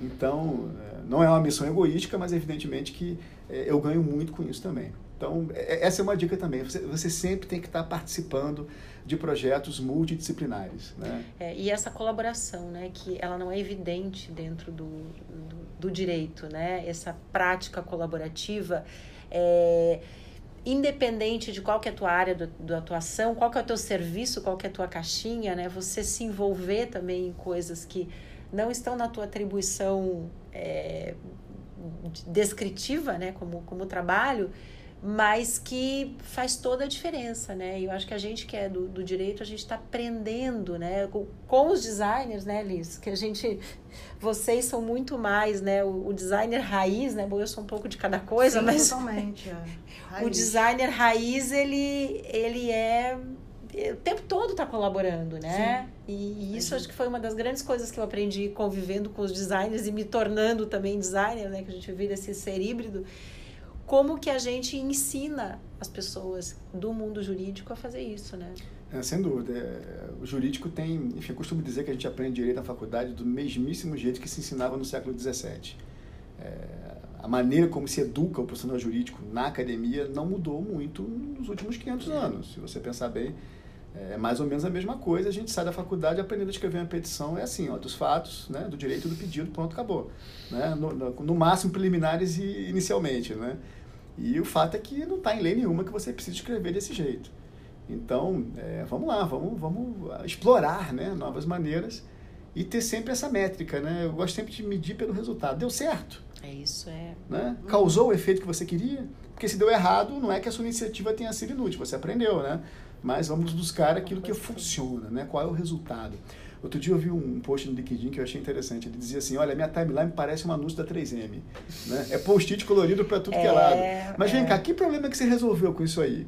Então, é, não é uma missão egoística, mas evidentemente que é, eu ganho muito com isso também. Então, é, essa é uma dica também. Você, você sempre tem que estar participando de projetos multidisciplinares. Né? É, e essa colaboração, né, que ela não é evidente dentro do, do, do direito, né? essa prática colaborativa. É, independente de qual que é a tua área de atuação, qual que é o teu serviço, qual que é a tua caixinha, né? Você se envolver também em coisas que não estão na tua atribuição é, descritiva, né? Como, como trabalho, mas que faz toda a diferença, né? E eu acho que a gente que é do, do direito, a gente está aprendendo, né? Com, com, os designers, né, Liz? Que a gente... Vocês são muito mais, né? O, o designer raiz, né? Bom, eu sou um pouco de cada coisa, Sim, mas... totalmente, é. *laughs* O designer raiz, ele, ele é... O tempo todo está colaborando, né? Sim. E, isso acho que foi uma das grandes coisas que eu aprendi convivendo com os designers e me tornando também designer, né? Que a gente vira esse ser híbrido como que a gente ensina as pessoas do mundo jurídico a fazer isso, né? É, sem dúvida. É, o jurídico tem, enfim, eu costumo dizer que a gente aprende direito na faculdade do mesmíssimo jeito que se ensinava no século XVII. É, a maneira como se educa o profissional jurídico na academia não mudou muito nos últimos 500 anos. Se você pensar bem, é mais ou menos a mesma coisa. A gente sai da faculdade aprendendo a escrever uma petição, é assim, ó, dos fatos, né, do direito do pedido, pronto, acabou. Né? No, no, no máximo preliminares e inicialmente, né? E o fato é que não está em lei nenhuma que você precisa escrever desse jeito. Então, é, vamos lá, vamos, vamos explorar né, novas maneiras e ter sempre essa métrica, né? Eu gosto sempre de medir pelo resultado. Deu certo? É isso, é. Né? Causou o efeito que você queria? Porque se deu errado, não é que a sua iniciativa tenha sido inútil, você aprendeu, né? Mas vamos buscar aquilo que funciona, né? Qual é o resultado? Outro dia eu vi um post no LinkedIn que eu achei interessante. Ele dizia assim: Olha, minha timeline parece um anúncio da 3M. Né? É post-it colorido para tudo é, que é lado. Mas vem é. cá, que problema que você resolveu com isso aí?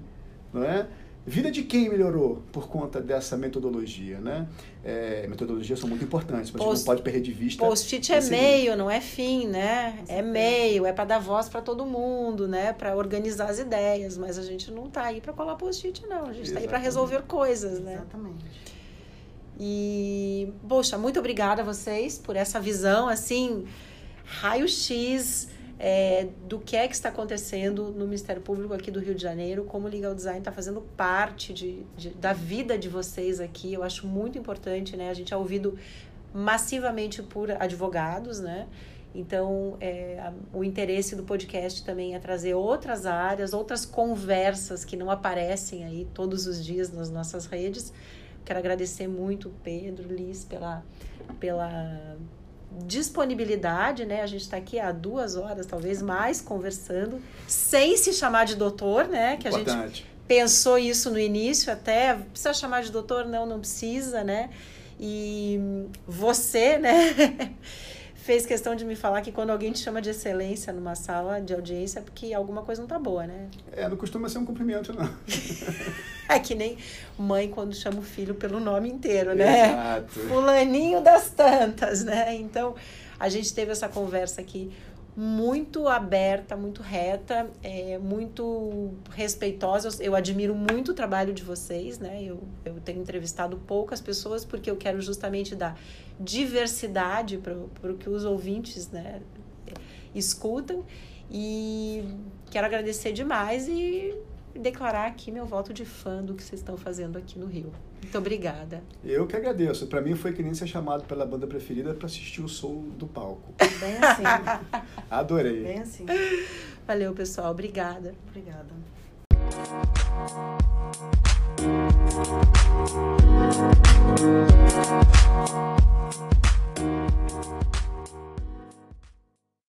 Não é? Vida de quem melhorou por conta dessa metodologia, né? É, metodologias são muito importantes, mas Post, não pode perder de vista. Post-it é meio, não é fim, né? É meio, é para dar voz para todo mundo, né? Para organizar as ideias, mas a gente não está aí para colar post-it, não. A gente está aí para resolver coisas, né? Exatamente. E, poxa, muito obrigada a vocês por essa visão, assim, raio-x é, do que é que está acontecendo no Ministério Público aqui do Rio de Janeiro, como o Legal Design está fazendo parte de, de, da vida de vocês aqui. Eu acho muito importante, né? A gente é ouvido massivamente por advogados, né? Então, é, o interesse do podcast também é trazer outras áreas, outras conversas que não aparecem aí todos os dias nas nossas redes. Quero agradecer muito Pedro, Liz, pela, pela disponibilidade, né? A gente está aqui há duas horas, talvez mais, conversando, sem se chamar de doutor, né? Que a gente pensou isso no início até. Precisa chamar de doutor? Não, não precisa, né? E você, né? *laughs* fez questão de me falar que quando alguém te chama de excelência numa sala de audiência é porque alguma coisa não tá boa, né? É, não costuma ser um cumprimento, não. *laughs* é que nem mãe quando chama o filho pelo nome inteiro, né? Exato. Fulaninho das tantas, né? Então, a gente teve essa conversa aqui muito aberta, muito reta, é, muito respeitosa. Eu admiro muito o trabalho de vocês, né? Eu, eu tenho entrevistado poucas pessoas porque eu quero justamente dar diversidade para o que os ouvintes né, escutam. E quero agradecer demais e declarar aqui meu voto de fã do que vocês estão fazendo aqui no Rio. Muito obrigada. Eu que agradeço. Para mim foi que nem ser chamado pela banda preferida para assistir o som do palco. Bem assim. *laughs* Adorei. Bem assim. Valeu, pessoal. Obrigada. Obrigada.